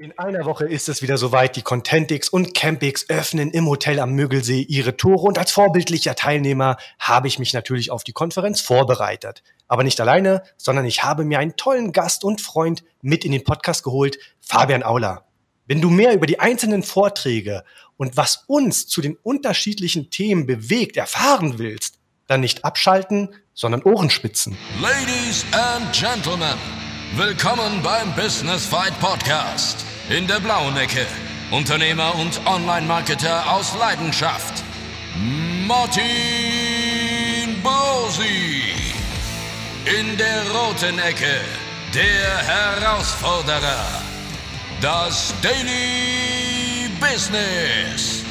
In einer Woche ist es wieder soweit. Die Contentix und Campix öffnen im Hotel am Müggelsee ihre Tore und als vorbildlicher Teilnehmer habe ich mich natürlich auf die Konferenz vorbereitet. Aber nicht alleine, sondern ich habe mir einen tollen Gast und Freund mit in den Podcast geholt, Fabian Auler. Wenn du mehr über die einzelnen Vorträge und was uns zu den unterschiedlichen Themen bewegt erfahren willst, dann nicht abschalten, sondern Ohrenspitzen. Ladies and Gentlemen, willkommen beim Business Fight Podcast. In der blauen Ecke, Unternehmer und Online-Marketer aus Leidenschaft, Martin Bosi. In der roten Ecke, der Herausforderer, das Daily Business.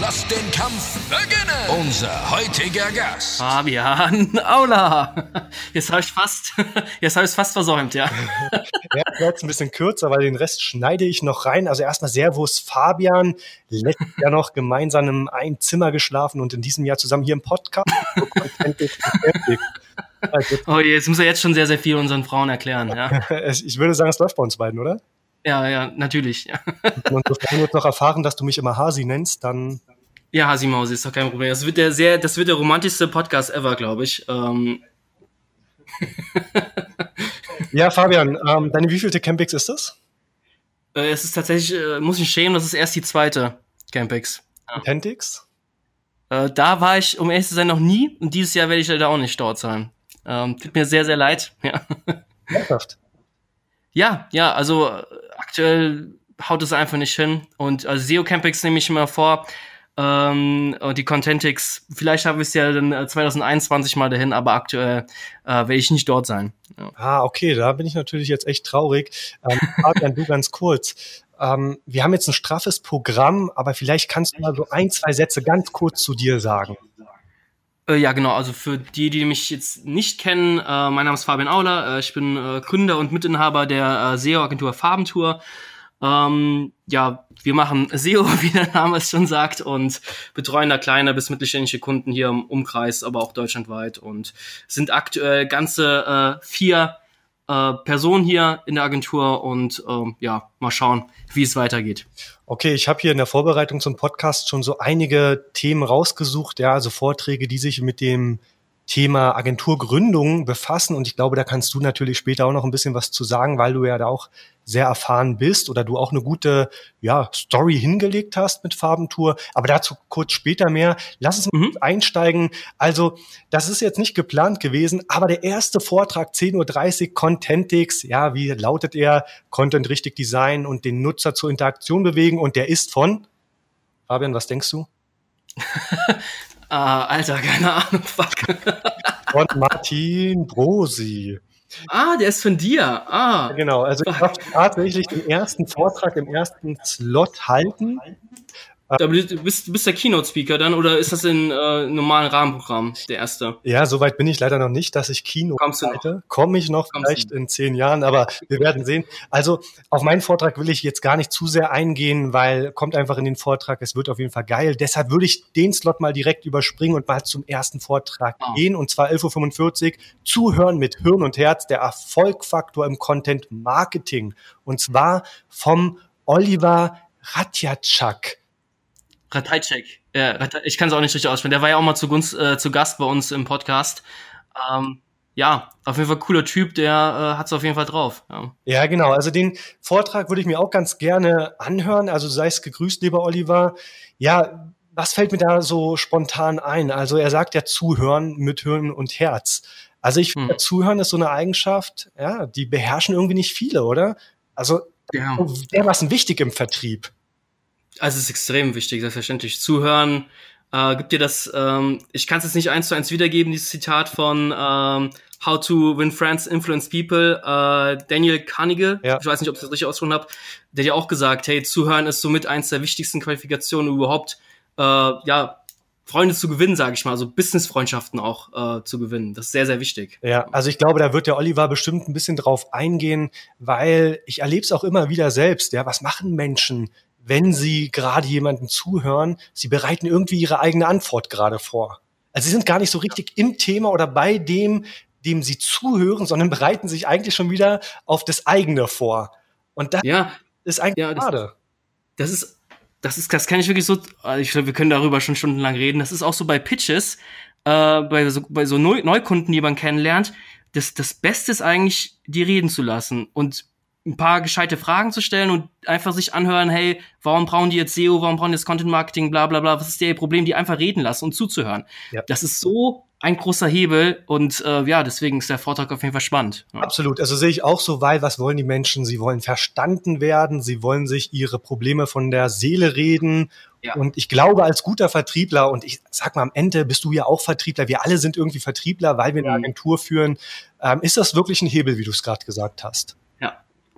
Lasst den Kampf beginnen! Unser heutiger Gast. Fabian Aula. Jetzt habe ich fast, jetzt habe ich es fast versäumt, ja. Ja, jetzt ein bisschen kürzer, weil den Rest schneide ich noch rein. Also erstmal Servus Fabian. Letztes Jahr noch gemeinsam in einem Zimmer geschlafen und in diesem Jahr zusammen hier im Podcast. oh je, jetzt muss er jetzt schon sehr, sehr viel unseren Frauen erklären, ja. Ich würde sagen, es läuft bei uns beiden, oder? Ja, ja, natürlich. Ja. Und sofern wir jetzt noch erfahren, dass du mich immer Hasi nennst, dann. Ja, Hasi Mausi ist doch kein Problem. Das wird der sehr, das wird der romantischste Podcast ever, glaube ich. Ähm. ja, Fabian, ähm, deine wievielte Campix ist das? Äh, es ist tatsächlich, äh, muss ich schämen, das ist erst die zweite Campix. Ja. Äh, da war ich, um ehrlich zu sein, noch nie. Und dieses Jahr werde ich leider auch nicht dort sein. Ähm, tut mir sehr, sehr leid. Ja. Ernsthaft? Ja, ja, also äh, aktuell haut es einfach nicht hin. Und also SEO Campix nehme ich immer vor. Ähm, und die Contentix, vielleicht habe ich es ja dann 2021 äh, mal dahin, aber aktuell äh, werde ich nicht dort sein. Ja. Ah, okay, da bin ich natürlich jetzt echt traurig. Ähm, Fabian, du ganz kurz. Ähm, wir haben jetzt ein straffes Programm, aber vielleicht kannst du mal so ein, zwei Sätze ganz kurz zu dir sagen. Äh, ja, genau. Also für die, die mich jetzt nicht kennen, äh, mein Name ist Fabian Auler. Äh, ich bin äh, Gründer und Mitinhaber der SEO-Agentur Farbentour. Ähm, ja, wir machen SEO, wie der Name es schon sagt, und betreuen da kleine bis mittelständische Kunden hier im Umkreis, aber auch deutschlandweit und sind aktuell ganze äh, vier äh, Personen hier in der Agentur und ähm, ja, mal schauen, wie es weitergeht. Okay, ich habe hier in der Vorbereitung zum Podcast schon so einige Themen rausgesucht, ja, also Vorträge, die sich mit dem Thema Agenturgründung befassen. Und ich glaube, da kannst du natürlich später auch noch ein bisschen was zu sagen, weil du ja da auch sehr erfahren bist oder du auch eine gute ja, Story hingelegt hast mit Farbentour. Aber dazu kurz später mehr. Lass uns mhm. einsteigen. Also, das ist jetzt nicht geplant gewesen, aber der erste Vortrag 10.30 Uhr Contentix. Ja, wie lautet er? Content richtig designen und den Nutzer zur Interaktion bewegen. Und der ist von Fabian, was denkst du? Ah, Alter, keine Ahnung, fuck. Von Martin Brosi. Ah, der ist von dir. Ah. Genau, also ich darf tatsächlich den ersten Vortrag im ersten Slot halten. Aber du bist, bist der Keynote-Speaker dann oder ist das in äh, normalen Rahmenprogramm der erste? Ja, soweit bin ich leider noch nicht, dass ich Kino Kommst du noch? Komme ich noch Kommst vielleicht du? in zehn Jahren, aber wir werden sehen. Also auf meinen Vortrag will ich jetzt gar nicht zu sehr eingehen, weil kommt einfach in den Vortrag, es wird auf jeden Fall geil. Deshalb würde ich den Slot mal direkt überspringen und mal zum ersten Vortrag oh. gehen und zwar 11.45 Uhr. Zuhören mit Hirn und Herz, der Erfolgfaktor im Content Marketing. Und zwar vom Oliver Ratjatschak. Ratajczek. Ja, ich kann es auch nicht richtig aussprechen. Der war ja auch mal zu, Gunst, äh, zu Gast bei uns im Podcast. Ähm, ja, auf jeden Fall cooler Typ, der äh, hat es auf jeden Fall drauf. Ja. ja, genau. Also den Vortrag würde ich mir auch ganz gerne anhören. Also sei es gegrüßt, lieber Oliver. Ja, was fällt mir da so spontan ein? Also er sagt ja zuhören mit Hirn und Herz. Also ich finde, hm. zuhören ist so eine Eigenschaft, ja, die beherrschen irgendwie nicht viele, oder? Also ja. dermaßen wichtig im Vertrieb. Also es ist extrem wichtig, selbstverständlich. Zuhören, äh, gibt dir das, ähm, ich kann es jetzt nicht eins zu eins wiedergeben, dieses Zitat von ähm, How to Win Friends, Influence People, äh, Daniel Carnegie, ja. ich weiß nicht, ob ich das richtig ausgesprochen habe, der hat ja auch gesagt, hey, Zuhören ist somit eins der wichtigsten Qualifikationen überhaupt, äh, ja, Freunde zu gewinnen, sage ich mal, also Business-Freundschaften auch äh, zu gewinnen. Das ist sehr, sehr wichtig. Ja, also ich glaube, da wird der Oliver bestimmt ein bisschen drauf eingehen, weil ich erlebe es auch immer wieder selbst. Ja, was machen Menschen, wenn sie gerade jemanden zuhören, sie bereiten irgendwie ihre eigene Antwort gerade vor. Also sie sind gar nicht so richtig im Thema oder bei dem, dem sie zuhören, sondern bereiten sich eigentlich schon wieder auf das eigene vor. Und das ja, ist eigentlich ja, schade. Das, das ist, das ist, das kann ich wirklich so, also ich glaube, wir können darüber schon stundenlang reden. Das ist auch so bei Pitches, äh, bei so, bei so Neu Neukunden, die man kennenlernt. Das, das Beste ist eigentlich, die reden zu lassen und ein paar gescheite Fragen zu stellen und einfach sich anhören, hey, warum brauchen die jetzt SEO, warum brauchen die jetzt Content Marketing, bla bla bla, was ist ihr Problem, die einfach reden lassen und zuzuhören. Ja. Das ist so ein großer Hebel und äh, ja, deswegen ist der Vortrag auf jeden Fall spannend. Ja. Absolut, also sehe ich auch so, weil was wollen die Menschen? Sie wollen verstanden werden, sie wollen sich ihre Probleme von der Seele reden ja. Und ich glaube, als guter Vertriebler, und ich sag mal, am Ende bist du ja auch Vertriebler, wir alle sind irgendwie Vertriebler, weil wir eine mhm. Agentur führen, ähm, ist das wirklich ein Hebel, wie du es gerade gesagt hast.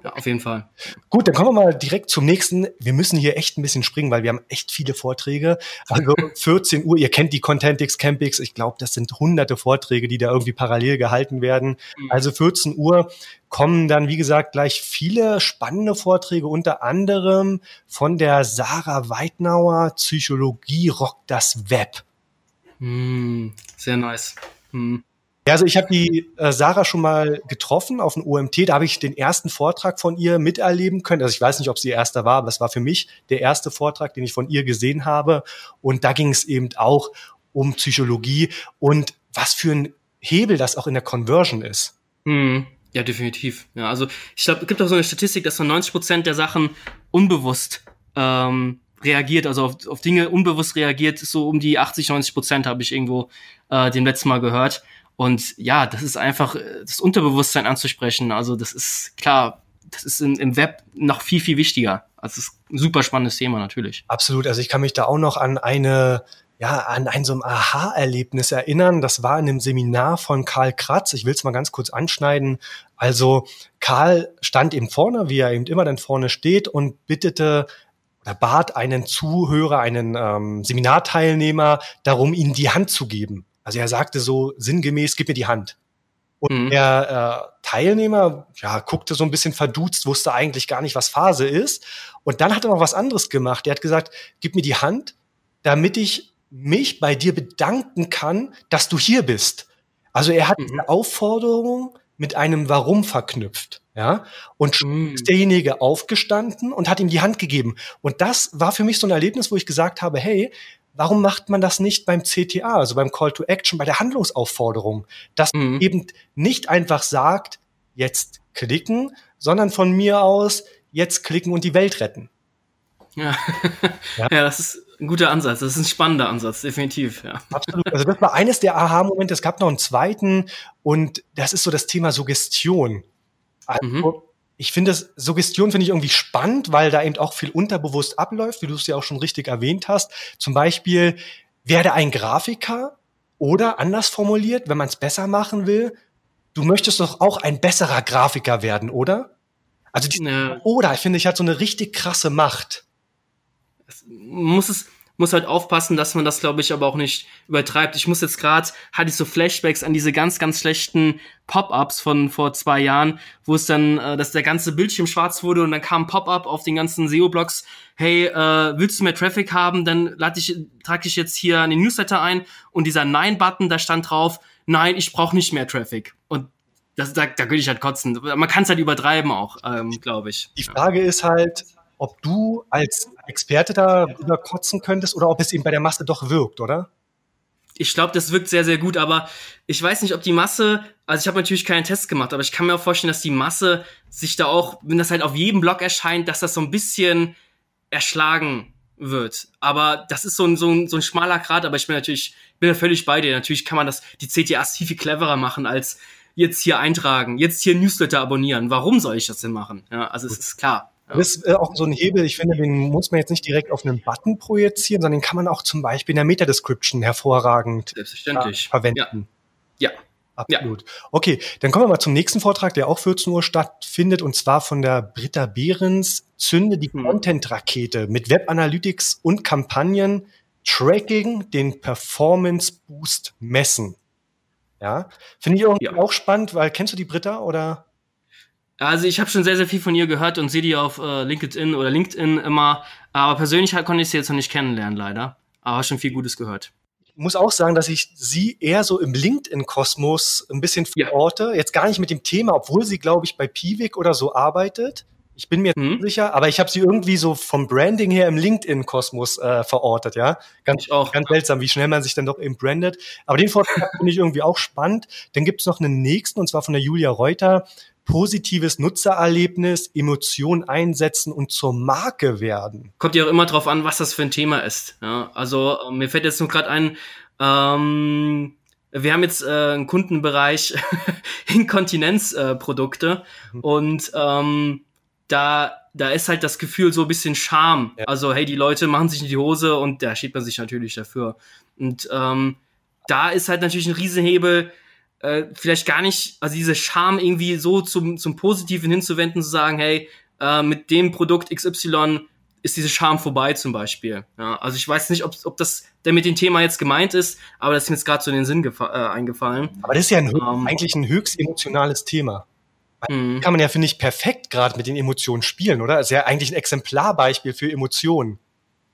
Ja, auf jeden Fall. Gut, dann kommen wir mal direkt zum nächsten. Wir müssen hier echt ein bisschen springen, weil wir haben echt viele Vorträge. Also 14 Uhr, ihr kennt die Contentix, Campix. Ich glaube, das sind hunderte Vorträge, die da irgendwie parallel gehalten werden. Mhm. Also 14 Uhr kommen dann, wie gesagt, gleich viele spannende Vorträge, unter anderem von der Sarah Weidnauer, Psychologie rockt das Web. Mm, sehr nice. Mm. Ja, also ich habe die äh, Sarah schon mal getroffen auf dem OMT. Da habe ich den ersten Vortrag von ihr miterleben können. Also ich weiß nicht, ob sie erster war, aber es war für mich der erste Vortrag, den ich von ihr gesehen habe. Und da ging es eben auch um Psychologie und was für ein Hebel das auch in der Conversion ist. Mhm. Ja, definitiv. Ja, also ich glaube, es gibt auch so eine Statistik, dass von 90 Prozent der Sachen unbewusst ähm, reagiert, also auf, auf Dinge unbewusst reagiert, so um die 80, 90 Prozent habe ich irgendwo äh, dem letzten Mal gehört. Und ja, das ist einfach äh, das Unterbewusstsein anzusprechen. Also das ist klar, das ist im, im Web noch viel, viel wichtiger. Also es ist ein super spannendes Thema natürlich. Absolut. Also ich kann mich da auch noch an eine ja, an ein so ein Aha-Erlebnis erinnern. Das war in einem Seminar von Karl Kratz. Ich will es mal ganz kurz anschneiden. Also Karl stand eben vorne, wie er eben immer dann vorne steht und bittete oder bat einen Zuhörer, einen ähm, Seminarteilnehmer darum, ihm die Hand zu geben. Also er sagte so sinngemäß, gib mir die Hand. Und mhm. der äh, Teilnehmer, ja, guckte so ein bisschen verduzt, wusste eigentlich gar nicht, was Phase ist. Und dann hat er noch was anderes gemacht. Er hat gesagt, gib mir die Hand, damit ich mich bei dir bedanken kann, dass du hier bist. Also er hat mhm. eine Aufforderung mit einem Warum verknüpft. Ja, und mhm. ist derjenige aufgestanden und hat ihm die Hand gegeben. Und das war für mich so ein Erlebnis, wo ich gesagt habe, hey, warum macht man das nicht beim CTA, also beim Call to Action, bei der Handlungsaufforderung, dass mhm. man eben nicht einfach sagt, jetzt klicken, sondern von mir aus jetzt klicken und die Welt retten. Ja, ja. ja das ist ein guter Ansatz. Das ist ein spannender Ansatz, definitiv. Ja. Absolut. Also das war eines der Aha-Momente. Es gab noch einen zweiten und das ist so das Thema Suggestion. Also, mhm ich finde das, Suggestion finde ich irgendwie spannend, weil da eben auch viel unterbewusst abläuft, wie du es ja auch schon richtig erwähnt hast. Zum Beispiel, werde ein Grafiker oder anders formuliert, wenn man es besser machen will, du möchtest doch auch ein besserer Grafiker werden, oder? Also die, ja. oder ich finde, ich hat so eine richtig krasse Macht. Es muss es, muss halt aufpassen, dass man das, glaube ich, aber auch nicht übertreibt. Ich muss jetzt gerade, hatte ich so Flashbacks an diese ganz, ganz schlechten Pop-ups von vor zwei Jahren, wo es dann, äh, dass der ganze Bildschirm schwarz wurde und dann kam ein Pop-up auf den ganzen SEO-Blogs, hey, äh, willst du mehr Traffic haben, dann lade ich, trage ich jetzt hier den Newsletter ein und dieser Nein-Button, da stand drauf, nein, ich brauche nicht mehr Traffic. Und das, da, da könnte ich halt kotzen. Man kann es halt übertreiben auch, ähm, glaube ich. Die Frage ist halt, ob du als Experte da überkotzen könntest oder ob es eben bei der Masse doch wirkt, oder? Ich glaube, das wirkt sehr, sehr gut, aber ich weiß nicht, ob die Masse, also ich habe natürlich keinen Test gemacht, aber ich kann mir auch vorstellen, dass die Masse sich da auch, wenn das halt auf jedem Blog erscheint, dass das so ein bisschen erschlagen wird. Aber das ist so ein, so ein, so ein schmaler Grad, aber ich bin natürlich, bin da völlig bei dir. Natürlich kann man das, die CTAs viel, viel cleverer machen als jetzt hier eintragen, jetzt hier Newsletter abonnieren. Warum soll ich das denn machen? Ja, also es ist klar. Das ist äh, auch so ein Hebel, ich finde, den muss man jetzt nicht direkt auf einen Button projizieren, sondern den kann man auch zum Beispiel in der Meta-Description hervorragend Selbstverständlich. Äh, verwenden. Ja. ja. Absolut. Ja. Okay, dann kommen wir mal zum nächsten Vortrag, der auch 14 Uhr stattfindet, und zwar von der Britta Behrens, Zünde die hm. Content-Rakete mit Web Analytics und Kampagnen, Tracking, den Performance Boost messen. Ja, finde ich irgendwie ja. auch spannend, weil kennst du die Britta oder? Also ich habe schon sehr, sehr viel von ihr gehört und sehe die auf äh, LinkedIn oder LinkedIn immer. Aber persönlich halt konnte ich sie jetzt noch nicht kennenlernen, leider. Aber schon viel Gutes gehört. Ich muss auch sagen, dass ich sie eher so im LinkedIn-Kosmos ein bisschen verorte. Ja. Jetzt gar nicht mit dem Thema, obwohl sie, glaube ich, bei Piwik oder so arbeitet. Ich bin mir mhm. sicher, aber ich habe sie irgendwie so vom Branding her im LinkedIn-Kosmos äh, verortet, ja. Ganz, auch. ganz seltsam, wie schnell man sich dann doch eben brandet. Aber den Vortrag finde ich irgendwie auch spannend. Dann gibt es noch einen nächsten, und zwar von der Julia Reuter. Positives Nutzererlebnis, Emotionen einsetzen und zur Marke werden. Kommt ja auch immer drauf an, was das für ein Thema ist. Ja, also äh, mir fällt jetzt nur gerade ein, ähm, wir haben jetzt äh, einen Kundenbereich Inkontinenzprodukte äh, mhm. und ähm, da, da ist halt das Gefühl so ein bisschen Scham. Ja. Also, hey, die Leute machen sich in die Hose und da steht man sich natürlich dafür. Und ähm, da ist halt natürlich ein Riesenhebel, äh, vielleicht gar nicht, also diese Scham irgendwie so zum, zum Positiven hinzuwenden, zu sagen, hey, äh, mit dem Produkt XY ist diese Scham vorbei zum Beispiel. Ja, also ich weiß nicht, ob, ob das denn mit dem Thema jetzt gemeint ist, aber das ist mir jetzt gerade so in den Sinn äh, eingefallen. Aber das ist ja ein, ähm, eigentlich ein höchst emotionales Thema. Mhm. Kann man ja, finde ich, perfekt gerade mit den Emotionen spielen, oder? Das ist ja eigentlich ein Exemplarbeispiel für Emotionen.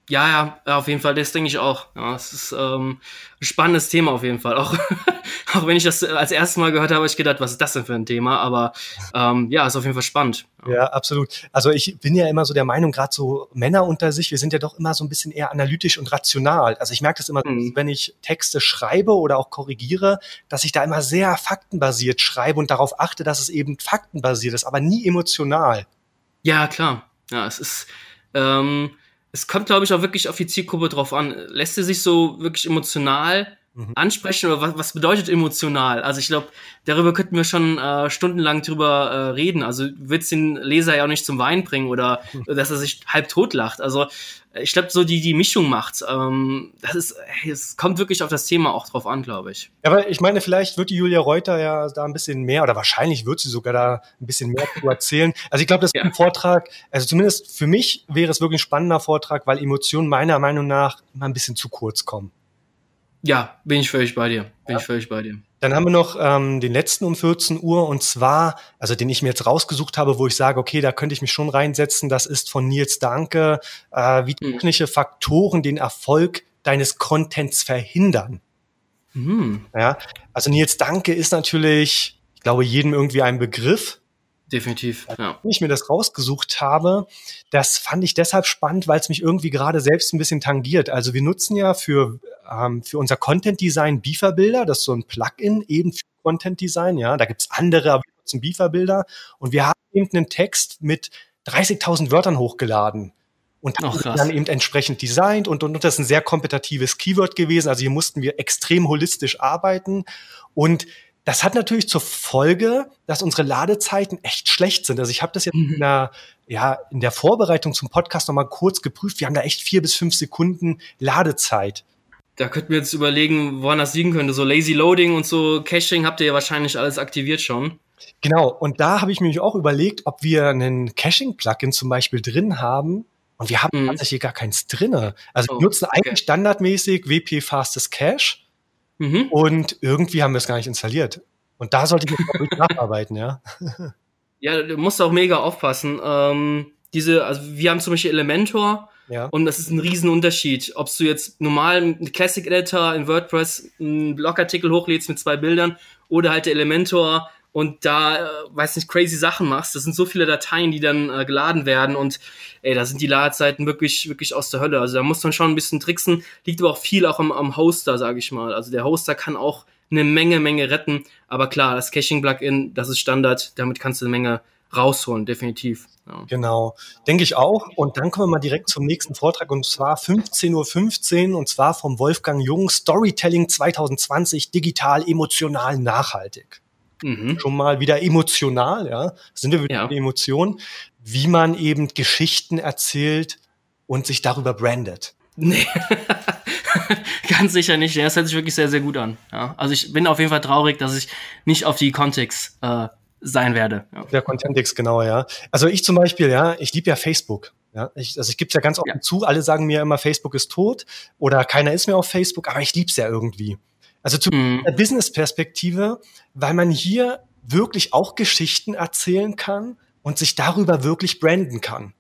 Ja, ja, auf jeden Fall, das denke ich auch. Ja, es ist ähm, ein spannendes Thema auf jeden Fall. Auch, auch wenn ich das als erstes Mal gehört habe, habe ich gedacht, was ist das denn für ein Thema? Aber ähm, ja, ist auf jeden Fall spannend. Ja. ja, absolut. Also ich bin ja immer so der Meinung, gerade so Männer unter sich, wir sind ja doch immer so ein bisschen eher analytisch und rational. Also ich merke das immer, mhm. wenn ich Texte schreibe oder auch korrigiere, dass ich da immer sehr faktenbasiert schreibe und darauf achte, dass es eben faktenbasiert ist, aber nie emotional. Ja, klar. Ja, es ist ähm, es kommt, glaube ich, auch wirklich auf die Zielgruppe drauf an. Lässt sie sich so wirklich emotional mhm. ansprechen oder was, was bedeutet emotional? Also ich glaube, darüber könnten wir schon äh, stundenlang drüber äh, reden. Also wird den Leser ja auch nicht zum Wein bringen oder dass er sich halb tot lacht. Also ich glaube, so die die Mischung macht. Ähm, das ist, es kommt wirklich auf das Thema auch drauf an, glaube ich. Ja, aber ich meine, vielleicht wird die Julia Reuter ja da ein bisschen mehr oder wahrscheinlich wird sie sogar da ein bisschen mehr zu erzählen. Also ich glaube, das ist ja. ein Vortrag, also zumindest für mich wäre es wirklich ein spannender Vortrag, weil Emotionen meiner Meinung nach immer ein bisschen zu kurz kommen. Ja, bin ich völlig bei dir. Bin ja. ich völlig bei dir. Dann haben wir noch ähm, den letzten um 14 Uhr und zwar, also den ich mir jetzt rausgesucht habe, wo ich sage, okay, da könnte ich mich schon reinsetzen. Das ist von Nils Danke, äh, wie hm. technische Faktoren den Erfolg deines Contents verhindern. Mhm. Ja, also Nils Danke ist natürlich, ich glaube, jedem irgendwie ein Begriff. Definitiv. Ja. Wenn ich mir das rausgesucht habe, das fand ich deshalb spannend, weil es mich irgendwie gerade selbst ein bisschen tangiert. Also wir nutzen ja für ähm, für unser Content Design Beaver Bilder. Das ist so ein Plugin eben für Content Design. Ja, da gibt's andere, aber wir nutzen Beaver Bilder. Und wir haben eben einen Text mit 30.000 Wörtern hochgeladen und Ach, dann eben entsprechend designt und, und, und das ist ein sehr kompetitives Keyword gewesen. Also hier mussten wir extrem holistisch arbeiten und das hat natürlich zur Folge, dass unsere Ladezeiten echt schlecht sind. Also ich habe das jetzt mhm. in, der, ja, in der Vorbereitung zum Podcast nochmal kurz geprüft. Wir haben da echt vier bis fünf Sekunden Ladezeit. Da könnten wir jetzt überlegen, woran das liegen könnte. So Lazy Loading und so Caching habt ihr ja wahrscheinlich alles aktiviert schon. Genau, und da habe ich mir auch überlegt, ob wir einen Caching-Plugin zum Beispiel drin haben. Und wir haben mhm. tatsächlich gar keins drinne. Also oh, wir nutzen okay. eigentlich standardmäßig WP Fastest Cache. Mhm. Und irgendwie haben wir es gar nicht installiert. Und da sollte ich jetzt nacharbeiten, ja. Ja, du musst auch mega aufpassen. Ähm, diese, also wir haben zum Beispiel Elementor, ja. Und das ist ein Riesenunterschied. Ob du jetzt normal einen Classic Editor in WordPress einen Blogartikel hochlädst mit zwei Bildern oder halt der Elementor und da, äh, weiß nicht, crazy Sachen machst. Das sind so viele Dateien, die dann äh, geladen werden und ey, da sind die Ladezeiten wirklich, wirklich aus der Hölle. Also da muss man schon ein bisschen tricksen. Liegt aber auch viel auch am, am Hoster, sage ich mal. Also der Hoster kann auch eine Menge, Menge retten. Aber klar, das Caching-Plugin, das ist Standard. Damit kannst du eine Menge rausholen, definitiv. Ja. Genau, denke ich auch. Und dann kommen wir mal direkt zum nächsten Vortrag und zwar 15.15 Uhr und zwar vom Wolfgang Jung Storytelling 2020 digital, emotional, nachhaltig. Mhm. Schon mal wieder emotional, ja. Sind wir wieder ja. Emotionen, wie man eben Geschichten erzählt und sich darüber brandet. Nee. Ganz sicher nicht. Das hört sich wirklich sehr, sehr gut an. Ja. Also ich bin auf jeden Fall traurig, dass ich nicht auf die Kontext äh, sein werde. Ja. Der Contentix, genau, ja. Also ich zum Beispiel, ja, ich liebe ja Facebook. Ja, ich, also ich gebe es ja ganz offen ja. zu, alle sagen mir immer, Facebook ist tot oder keiner ist mehr auf Facebook, aber ich liebe es ja irgendwie. Also zu mhm. der Business-Perspektive, weil man hier wirklich auch Geschichten erzählen kann und sich darüber wirklich branden kann.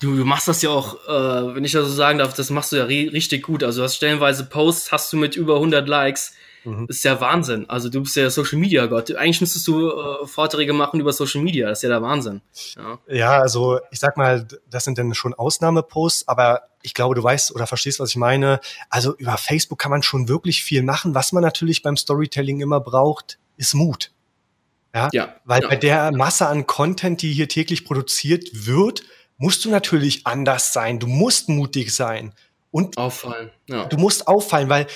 Du, du machst das ja auch, äh, wenn ich das so sagen darf, das machst du ja richtig gut. Also du hast stellenweise Posts, hast du mit über 100 Likes mhm. ist ja Wahnsinn. Also du bist ja Social Media Gott. Eigentlich müsstest du äh, Vorträge machen über Social Media. Das ist ja der Wahnsinn. Ja. ja, also ich sag mal, das sind dann schon Ausnahmeposts, aber ich glaube, du weißt oder verstehst, was ich meine. Also über Facebook kann man schon wirklich viel machen. Was man natürlich beim Storytelling immer braucht, ist Mut. Ja, ja weil ja. bei der Masse an Content, die hier täglich produziert wird, musst du natürlich anders sein. Du musst mutig sein. Und auffallen. Ja. Du musst auffallen, weil,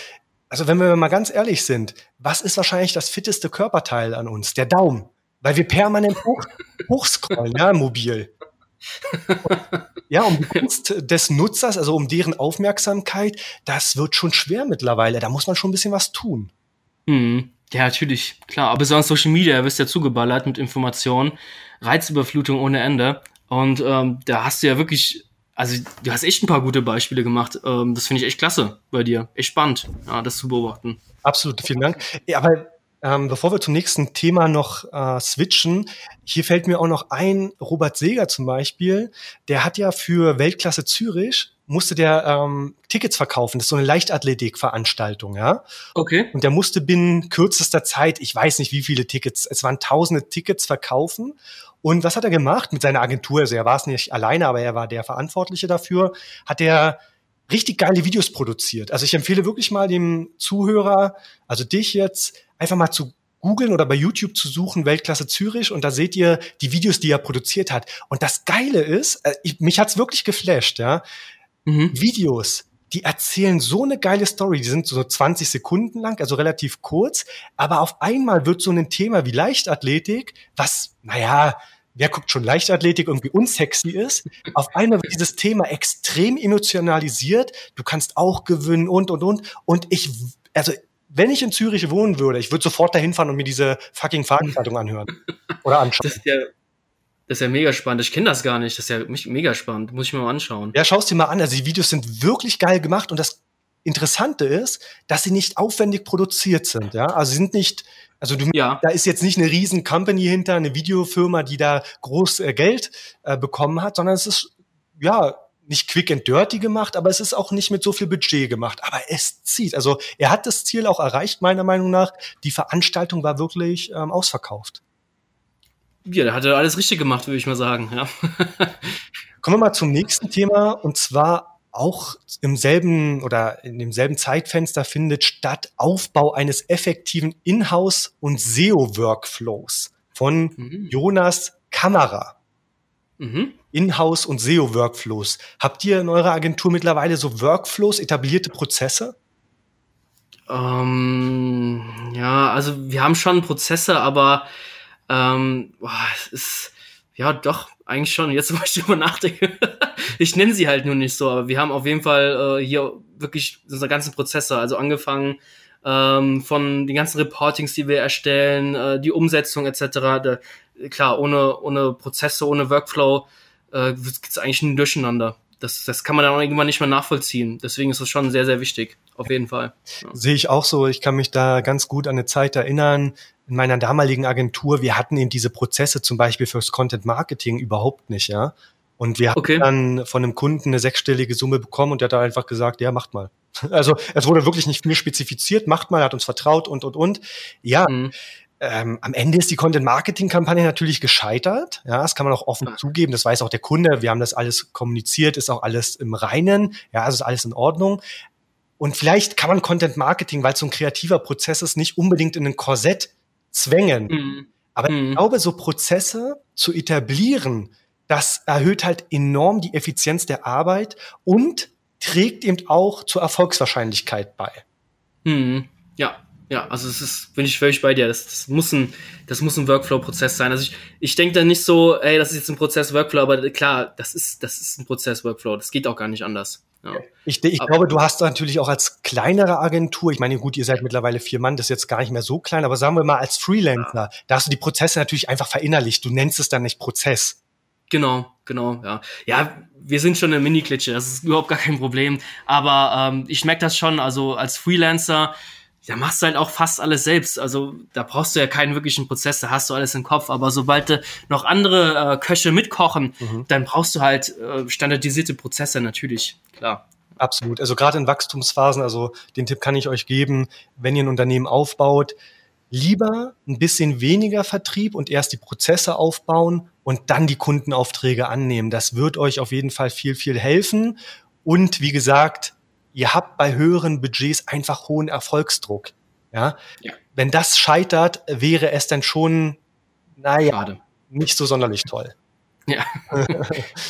also wenn wir mal ganz ehrlich sind, was ist wahrscheinlich das fitteste Körperteil an uns? Der Daumen. Weil wir permanent hoch, hochscrollen, ja, mobil. Und, ja, um die Kunst des Nutzers, also um deren Aufmerksamkeit, das wird schon schwer mittlerweile. Da muss man schon ein bisschen was tun. Mhm. Ja, natürlich, klar. Aber sonst Social Media wirst ja zugeballert mit Informationen, Reizüberflutung ohne Ende. Und ähm, da hast du ja wirklich also du hast echt ein paar gute Beispiele gemacht. Ähm, das finde ich echt klasse bei dir. Echt spannend, ja, das zu beobachten. Absolut, vielen Dank. Ja, aber ähm, bevor wir zum nächsten Thema noch äh, switchen, hier fällt mir auch noch ein, Robert Seger zum Beispiel, der hat ja für Weltklasse Zürich musste der ähm, Tickets verkaufen. Das ist so eine Leichtathletik-Veranstaltung, ja. Okay. Und der musste binnen kürzester Zeit, ich weiß nicht wie viele Tickets, es waren tausende Tickets verkaufen. Und was hat er gemacht mit seiner Agentur? Also er war es nicht alleine, aber er war der Verantwortliche dafür. Hat er richtig geile Videos produziert. Also ich empfehle wirklich mal dem Zuhörer, also dich jetzt, einfach mal zu googeln oder bei YouTube zu suchen, Weltklasse Zürich, und da seht ihr die Videos, die er produziert hat. Und das Geile ist, äh, ich, mich hat's wirklich geflasht, ja. Mhm. Videos, die erzählen so eine geile Story, die sind so 20 Sekunden lang, also relativ kurz, aber auf einmal wird so ein Thema wie Leichtathletik, was, naja, wer guckt schon Leichtathletik irgendwie unsexy ist, auf einmal wird dieses Thema extrem emotionalisiert, du kannst auch gewinnen und, und, und, und ich, also, wenn ich in Zürich wohnen würde, ich würde sofort dahin fahren und mir diese fucking Veranstaltung anhören oder anschauen. Das ist ja das ist ja mega spannend. Ich kenne das gar nicht. Das ist ja mega spannend. Muss ich mir mal anschauen. Ja, schaust dir mal an. Also die Videos sind wirklich geil gemacht und das Interessante ist, dass sie nicht aufwendig produziert sind. Ja, also sind nicht, also du, ja. da ist jetzt nicht eine riesen Company hinter, eine Videofirma, die da groß äh, Geld äh, bekommen hat, sondern es ist ja nicht quick and dirty gemacht, aber es ist auch nicht mit so viel Budget gemacht. Aber es zieht. Also er hat das Ziel auch erreicht, meiner Meinung nach. Die Veranstaltung war wirklich ähm, ausverkauft. Ja, der hat ja alles richtig gemacht, würde ich mal sagen. Ja. Kommen wir mal zum nächsten Thema und zwar auch im selben oder in demselben Zeitfenster findet statt Aufbau eines effektiven Inhouse- und SEO-Workflows von mhm. Jonas Kamera. Mhm. Inhouse- und SEO-Workflows. Habt ihr in eurer Agentur mittlerweile so Workflows, etablierte Prozesse? Ähm, ja, also wir haben schon Prozesse, aber ähm, boah, es ist, ja, doch, eigentlich schon. Jetzt, wo ich drüber nachdenke. ich nenne sie halt nur nicht so, aber wir haben auf jeden Fall äh, hier wirklich unsere ganzen Prozesse, also angefangen ähm, von den ganzen Reportings, die wir erstellen, äh, die Umsetzung etc. Da, klar, ohne, ohne Prozesse, ohne Workflow äh, gibt es eigentlich ein Durcheinander. Das, das kann man dann auch irgendwann nicht mehr nachvollziehen. Deswegen ist das schon sehr, sehr wichtig. Auf jeden Fall. Ja. Sehe ich auch so. Ich kann mich da ganz gut an eine Zeit erinnern, in meiner damaligen Agentur, wir hatten eben diese Prozesse zum Beispiel fürs Content Marketing überhaupt nicht, ja. Und wir okay. haben dann von einem Kunden eine sechsstellige Summe bekommen und der hat da einfach gesagt, ja, macht mal. Also es wurde wirklich nicht viel spezifiziert, macht mal, hat uns vertraut und und und. Ja, mhm. ähm, am Ende ist die Content-Marketing-Kampagne natürlich gescheitert. Ja, das kann man auch offen ja. zugeben. Das weiß auch der Kunde. Wir haben das alles kommuniziert, ist auch alles im Reinen. Ja, also ist alles in Ordnung. Und vielleicht kann man Content Marketing, weil es so ein kreativer Prozess ist, nicht unbedingt in ein Korsett zwängen. Mhm. Aber mhm. ich glaube, so Prozesse zu etablieren, das erhöht halt enorm die Effizienz der Arbeit und trägt eben auch zur Erfolgswahrscheinlichkeit bei. Mhm. Ja, ja, also es ist, bin ich völlig bei dir. Das, das muss ein, das muss ein Workflow-Prozess sein. Also ich, ich denke da nicht so, ey, das ist jetzt ein Prozess Workflow, aber klar, das ist, das ist ein Prozess Workflow. Das geht auch gar nicht anders. Ja. Ich, ich glaube, du hast natürlich auch als kleinere Agentur, ich meine, gut, ihr seid mittlerweile vier Mann, das ist jetzt gar nicht mehr so klein, aber sagen wir mal als Freelancer, ja. da hast du die Prozesse natürlich einfach verinnerlicht. Du nennst es dann nicht Prozess. Genau, genau, ja. Ja, wir sind schon eine Mini-Klitsche, das ist überhaupt gar kein Problem. Aber ähm, ich merke das schon, also als Freelancer, da machst du halt auch fast alles selbst. Also da brauchst du ja keinen wirklichen Prozess, da hast du alles im Kopf. Aber sobald du noch andere äh, Köche mitkochen, mhm. dann brauchst du halt äh, standardisierte Prozesse natürlich, klar. Absolut. Also gerade in Wachstumsphasen, also den Tipp kann ich euch geben, wenn ihr ein Unternehmen aufbaut, lieber ein bisschen weniger Vertrieb und erst die Prozesse aufbauen und dann die Kundenaufträge annehmen. Das wird euch auf jeden Fall viel, viel helfen. Und wie gesagt, ihr habt bei höheren Budgets einfach hohen Erfolgsdruck. Ja. ja. Wenn das scheitert, wäre es dann schon, naja, Schade. nicht so sonderlich toll. Ja,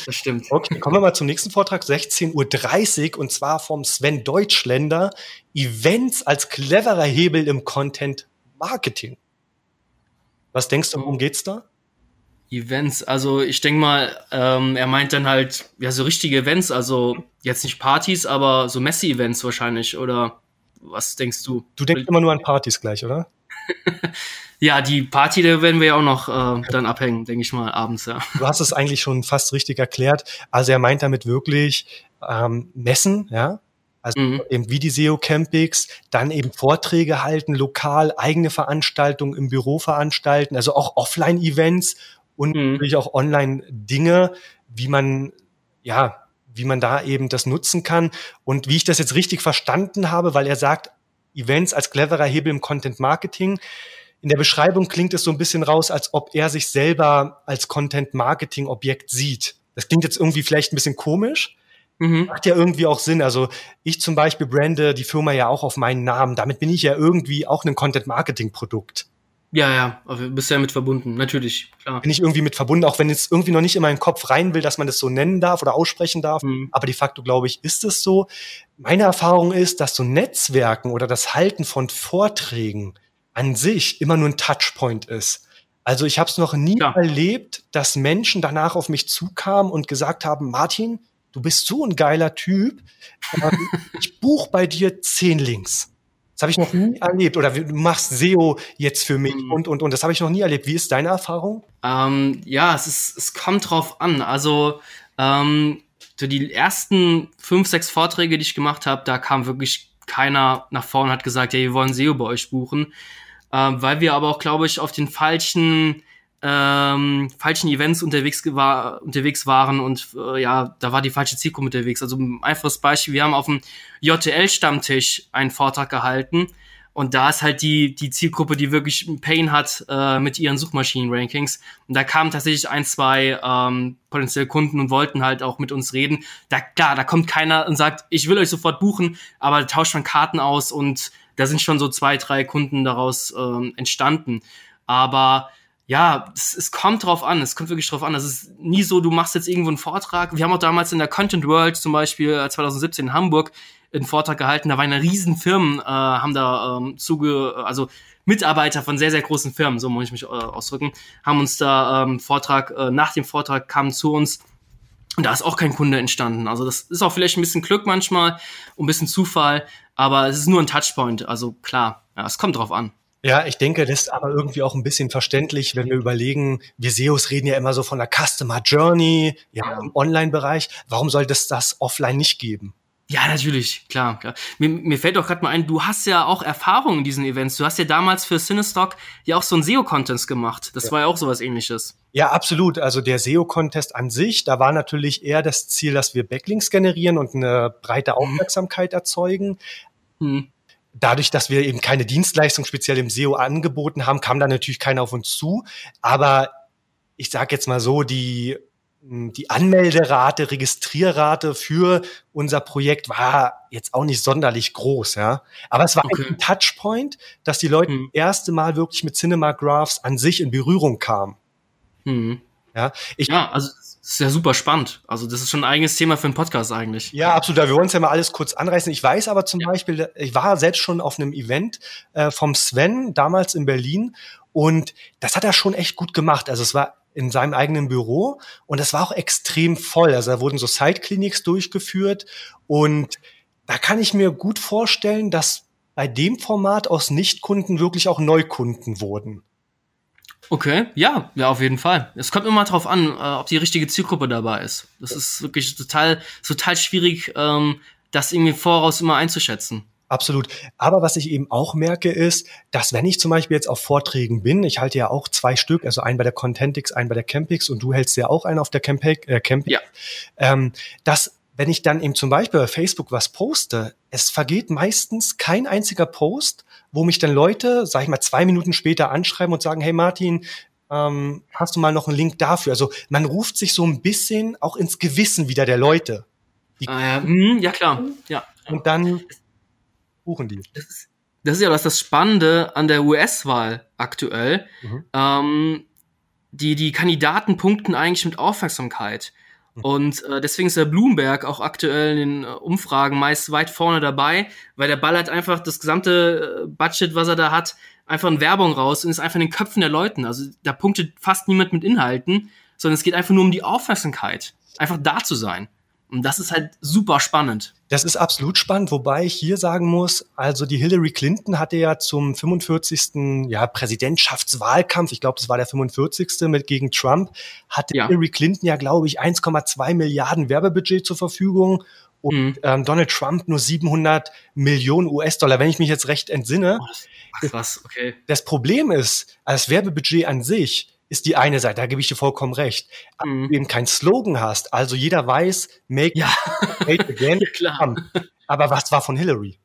das stimmt. Okay, kommen wir mal zum nächsten Vortrag, 16.30 Uhr, und zwar vom Sven Deutschländer, Events als cleverer Hebel im Content Marketing. Was denkst du, worum geht's da? Events, also ich denke mal, ähm, er meint dann halt, ja, so richtige Events, also jetzt nicht Partys, aber so Messi-Events wahrscheinlich, oder was denkst du? Du denkst immer nur an Partys gleich, oder? ja, die Party, da werden wir ja auch noch äh, dann abhängen, denke ich mal, abends, ja. Du hast es eigentlich schon fast richtig erklärt. Also er meint damit wirklich ähm, Messen, ja, also mhm. eben wie die SEO Campings, dann eben Vorträge halten, lokal, eigene Veranstaltungen im Büro veranstalten, also auch Offline-Events und mhm. natürlich auch Online-Dinge, wie man, ja, wie man da eben das nutzen kann. Und wie ich das jetzt richtig verstanden habe, weil er sagt, Events als cleverer Hebel im Content Marketing. In der Beschreibung klingt es so ein bisschen raus, als ob er sich selber als Content Marketing Objekt sieht. Das klingt jetzt irgendwie vielleicht ein bisschen komisch, Mhm. Macht ja irgendwie auch Sinn. Also ich zum Beispiel brande die Firma ja auch auf meinen Namen. Damit bin ich ja irgendwie auch ein Content-Marketing-Produkt. Ja, ja, aber bist ja mit verbunden, natürlich, klar. Bin ich irgendwie mit verbunden, auch wenn jetzt irgendwie noch nicht in meinen Kopf rein will, dass man das so nennen darf oder aussprechen darf. Mhm. Aber de facto, glaube ich, ist es so. Meine Erfahrung ist, dass so Netzwerken oder das Halten von Vorträgen an sich immer nur ein Touchpoint ist. Also ich habe es noch nie ja. erlebt, dass Menschen danach auf mich zukamen und gesagt haben, Martin, du bist so ein geiler Typ, ähm, ich buch bei dir zehn Links. Das habe ich noch nie erlebt. Oder du machst SEO jetzt für mich mhm. und, und, und. Das habe ich noch nie erlebt. Wie ist deine Erfahrung? Ähm, ja, es, ist, es kommt drauf an. Also ähm, so die ersten fünf, sechs Vorträge, die ich gemacht habe, da kam wirklich keiner nach vorne und hat gesagt, ja, wir wollen SEO bei euch buchen. Ähm, weil wir aber auch, glaube ich, auf den falschen ähm, falschen Events unterwegs, war, unterwegs waren und äh, ja, da war die falsche Zielgruppe unterwegs. Also ein einfaches Beispiel, wir haben auf dem JTL-Stammtisch einen Vortrag gehalten und da ist halt die, die Zielgruppe, die wirklich Pain hat äh, mit ihren Suchmaschinen-Rankings. Und da kamen tatsächlich ein, zwei ähm, potenzielle Kunden und wollten halt auch mit uns reden. Da, klar, da kommt keiner und sagt, ich will euch sofort buchen, aber tauscht man Karten aus und da sind schon so zwei, drei Kunden daraus ähm, entstanden. Aber ja, es, es kommt drauf an, es kommt wirklich drauf an. Es ist nie so, du machst jetzt irgendwo einen Vortrag. Wir haben auch damals in der Content World zum Beispiel 2017 äh, in Hamburg einen Vortrag gehalten. Da waren ja riesen Firmen, äh, haben da ähm, zuge, also Mitarbeiter von sehr, sehr großen Firmen, so muss ich mich äh, ausdrücken, haben uns da ähm, Vortrag, äh, nach dem Vortrag kamen zu uns und da ist auch kein Kunde entstanden. Also das ist auch vielleicht ein bisschen Glück manchmal, ein bisschen Zufall, aber es ist nur ein Touchpoint. Also klar, ja, es kommt drauf an. Ja, ich denke, das ist aber irgendwie auch ein bisschen verständlich, wenn wir überlegen, wir SEOs reden ja immer so von der Customer Journey, ja, im Online-Bereich. Warum soll das das offline nicht geben? Ja, natürlich, klar. klar. Mir, mir fällt auch gerade mal ein, du hast ja auch Erfahrung in diesen Events. Du hast ja damals für Cinestock ja auch so ein SEO-Contest gemacht. Das ja. war ja auch sowas ähnliches. Ja, absolut. Also der SEO-Contest an sich, da war natürlich eher das Ziel, dass wir Backlinks generieren und eine breite mhm. Aufmerksamkeit erzeugen. Mhm dadurch, dass wir eben keine Dienstleistung speziell im SEO angeboten haben, kam da natürlich keiner auf uns zu. Aber ich sage jetzt mal so, die, hm, die Anmelderate, Registrierrate für unser Projekt war jetzt auch nicht sonderlich groß, ja. Aber es war okay. ein Touchpoint, dass die Leute hm. das erste Mal wirklich mit Cinema Graphs an sich in Berührung kamen. Hm. Ja, ich, ja, also das ist ja super spannend. Also das ist schon ein eigenes Thema für einen Podcast eigentlich. Ja, absolut. Wir wollen es ja mal alles kurz anreißen. Ich weiß aber zum ja. Beispiel, ich war selbst schon auf einem Event äh, vom Sven damals in Berlin und das hat er schon echt gut gemacht. Also es war in seinem eigenen Büro und es war auch extrem voll. Also da wurden so Side-Clinics durchgeführt und da kann ich mir gut vorstellen, dass bei dem Format aus Nichtkunden wirklich auch Neukunden wurden. Okay, ja, ja, auf jeden Fall. Es kommt immer drauf an, äh, ob die richtige Zielgruppe dabei ist. Das ist wirklich total, total schwierig, ähm, das irgendwie voraus immer einzuschätzen. Absolut. Aber was ich eben auch merke, ist, dass wenn ich zum Beispiel jetzt auf Vorträgen bin, ich halte ja auch zwei Stück, also einen bei der Contentix, einen bei der Campix und du hältst ja auch einen auf der Campix, äh, Campix, ja. ähm, dass wenn ich dann eben zum Beispiel bei Facebook was poste, es vergeht meistens kein einziger Post, wo mich dann Leute, sag ich mal, zwei Minuten später anschreiben und sagen, hey Martin, ähm, hast du mal noch einen Link dafür? Also man ruft sich so ein bisschen auch ins Gewissen wieder der Leute. Ah, ja. Hm, ja, klar. Ja. Und dann buchen die. Das ist, das ist ja das, das Spannende an der US-Wahl aktuell. Mhm. Ähm, die, die Kandidaten punkten eigentlich mit Aufmerksamkeit. Und äh, deswegen ist der Bloomberg auch aktuell in den äh, Umfragen meist weit vorne dabei, weil der ballert einfach das gesamte äh, Budget, was er da hat, einfach in Werbung raus und ist einfach in den Köpfen der Leuten. Also da punktet fast niemand mit Inhalten, sondern es geht einfach nur um die Aufmerksamkeit. Einfach da zu sein. Und das ist halt super spannend. Das ist absolut spannend, wobei ich hier sagen muss, also die Hillary Clinton hatte ja zum 45. Ja, Präsidentschaftswahlkampf, ich glaube, das war der 45. mit gegen Trump, hatte ja. Hillary Clinton ja, glaube ich, 1,2 Milliarden Werbebudget zur Verfügung und mhm. ähm, Donald Trump nur 700 Millionen US-Dollar, wenn ich mich jetzt recht entsinne. Oh, das, krass, okay. Das Problem ist, als Werbebudget an sich ist die eine Seite, da gebe ich dir vollkommen recht. Aber mhm. du eben kein Slogan hast, also jeder weiß, make ja. hate again. klar. Aber was war von Hillary?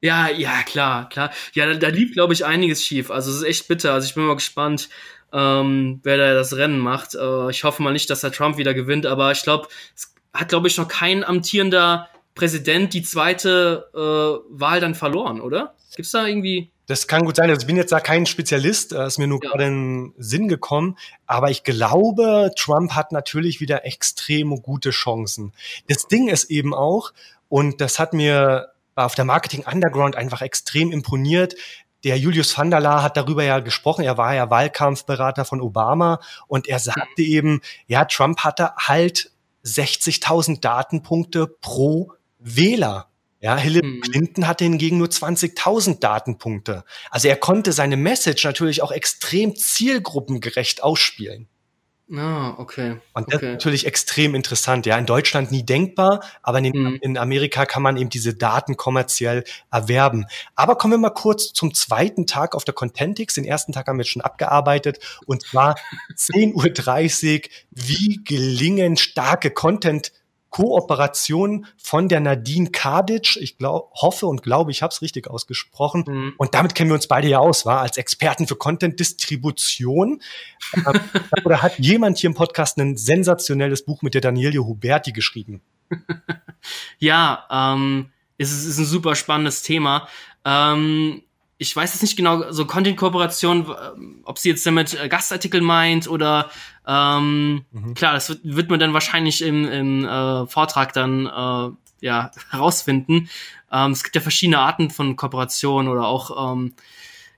Ja, ja, klar, klar. Ja, da, da lief, glaube ich, einiges schief. Also es ist echt bitter. Also ich bin mal gespannt, ähm, wer da das Rennen macht. Äh, ich hoffe mal nicht, dass der Trump wieder gewinnt, aber ich glaube, es hat, glaube ich, noch kein amtierender Präsident die zweite äh, Wahl dann verloren, oder? Gibt's da irgendwie? Das kann gut sein. Also ich bin jetzt da kein Spezialist, äh, ist mir nur ja. gerade in den Sinn gekommen. Aber ich glaube, Trump hat natürlich wieder extrem gute Chancen. Das Ding ist eben auch, und das hat mir auf der Marketing Underground einfach extrem imponiert. Der Julius van der Laar hat darüber ja gesprochen. Er war ja Wahlkampfberater von Obama und er sagte mhm. eben, ja, Trump hatte halt 60.000 Datenpunkte pro Wähler. Ja, Hillary mhm. Clinton hatte hingegen nur 20.000 Datenpunkte. Also er konnte seine Message natürlich auch extrem zielgruppengerecht ausspielen. Ah, okay. Und das okay. ist natürlich extrem interessant. Ja, in Deutschland nie denkbar, aber in, mhm. in, Amerika kann man eben diese Daten kommerziell erwerben. Aber kommen wir mal kurz zum zweiten Tag auf der Contentix. Den ersten Tag haben wir schon abgearbeitet und zwar 10.30 Uhr. Wie gelingen starke Content Kooperation von der Nadine Kadic. Ich glaub, hoffe und glaube, ich habe es richtig ausgesprochen. Mhm. Und damit kennen wir uns beide ja aus, war als Experten für Content-Distribution. Ähm, oder hat jemand hier im Podcast ein sensationelles Buch mit der Daniele Huberti geschrieben? ja, ähm, es ist, ist ein super spannendes Thema. Ähm, ich weiß jetzt nicht genau, so Content-Kooperation, ob sie jetzt damit äh, Gastartikel meint oder ähm, mhm. klar, das wird, wird man dann wahrscheinlich im, im äh, Vortrag dann äh, ja herausfinden. Ähm, es gibt ja verschiedene Arten von Kooperation oder auch ähm,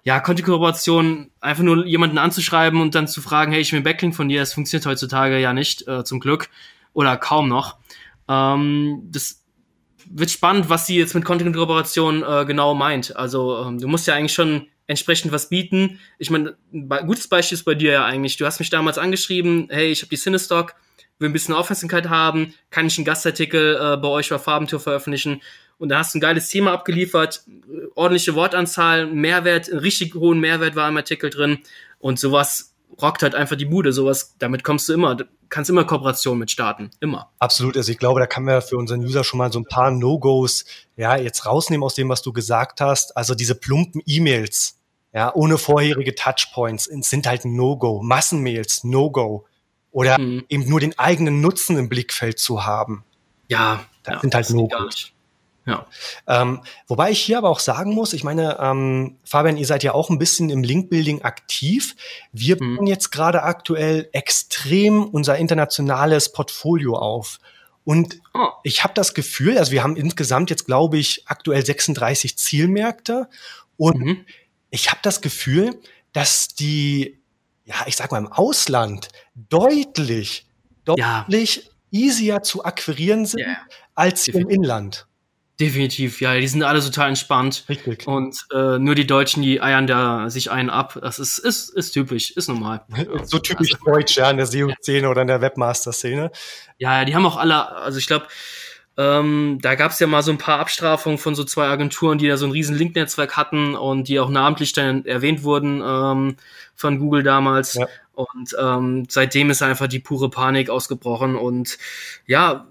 ja, Content-Kooperation, einfach nur jemanden anzuschreiben und dann zu fragen, hey, ich will Backlink von dir, das funktioniert heutzutage ja nicht, äh, zum Glück, oder kaum noch. Ähm, das wird spannend, was sie jetzt mit Content-Kooperation äh, genau meint. Also ähm, du musst ja eigentlich schon entsprechend was bieten. Ich meine, ein gutes Beispiel ist bei dir ja eigentlich. Du hast mich damals angeschrieben, hey, ich habe die Cinestock, will ein bisschen Aufmerksamkeit haben, kann ich einen Gastartikel äh, bei euch bei Farbentour veröffentlichen? Und da hast du ein geiles Thema abgeliefert, ordentliche Wortanzahl, Mehrwert, einen richtig hohen Mehrwert war im Artikel drin. Und sowas rockt halt einfach die Bude. Sowas, damit kommst du immer, kannst immer Kooperation mit starten. Immer. Absolut. Also ich glaube, da kann man für unseren User schon mal so ein paar No-Gos, ja, jetzt rausnehmen aus dem, was du gesagt hast. Also diese plumpen E-Mails, ja, ohne vorherige Touchpoints sind halt No-Go. Massenmails, No-Go. Oder mhm. eben nur den eigenen Nutzen im Blickfeld zu haben. Ja, das ja, sind halt No-Gos. Ja. Ähm, wobei ich hier aber auch sagen muss, ich meine, ähm, Fabian, ihr seid ja auch ein bisschen im Link-Building aktiv. Wir mhm. bauen jetzt gerade aktuell extrem unser internationales Portfolio auf. Und oh. ich habe das Gefühl, also wir haben insgesamt jetzt, glaube ich, aktuell 36 Zielmärkte. Und mhm. ich habe das Gefühl, dass die, ja, ich sag mal, im Ausland deutlich, deutlich ja. easier zu akquirieren sind yeah. als im Inland. Definitiv, ja, die sind alle total entspannt. Richtig. Und äh, nur die Deutschen, die eiern da sich einen ab. Das ist, ist, ist typisch, ist normal. so typisch also, deutsch, ja, in der SEO-Szene oder in der Webmaster-Szene. Ja, ja, die haben auch alle, also ich glaube, ähm, da gab es ja mal so ein paar Abstrafungen von so zwei Agenturen, die da so ein riesen Link-Netzwerk hatten und die auch namentlich dann erwähnt wurden ähm, von Google damals. Ja. Und ähm, seitdem ist einfach die pure Panik ausgebrochen. Und ja,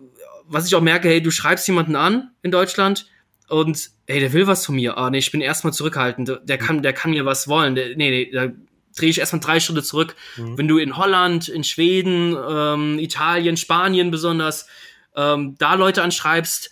was ich auch merke, hey, du schreibst jemanden an in Deutschland und hey, der will was von mir. Ah, nee, ich bin erstmal zurückhaltend. Der kann, der kann mir was wollen. Der, nee, nee, da drehe ich erstmal drei Schritte zurück. Mhm. Wenn du in Holland, in Schweden, ähm, Italien, Spanien besonders, ähm, da Leute anschreibst,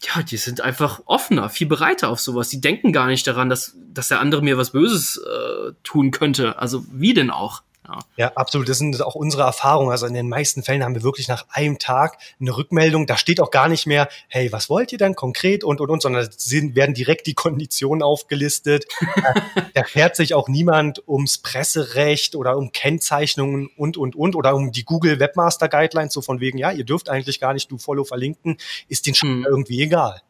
ja, die sind einfach offener, viel bereiter auf sowas. Die denken gar nicht daran, dass, dass der andere mir was Böses äh, tun könnte. Also wie denn auch? Ja. ja, absolut. Das sind auch unsere Erfahrungen. Also in den meisten Fällen haben wir wirklich nach einem Tag eine Rückmeldung. Da steht auch gar nicht mehr, hey, was wollt ihr denn konkret und und und, sondern sind, werden direkt die Konditionen aufgelistet. da fährt sich auch niemand ums Presserecht oder um Kennzeichnungen und und und oder um die Google Webmaster Guidelines, so von wegen, ja, ihr dürft eigentlich gar nicht du Follow verlinken, ist den schon hm. irgendwie egal.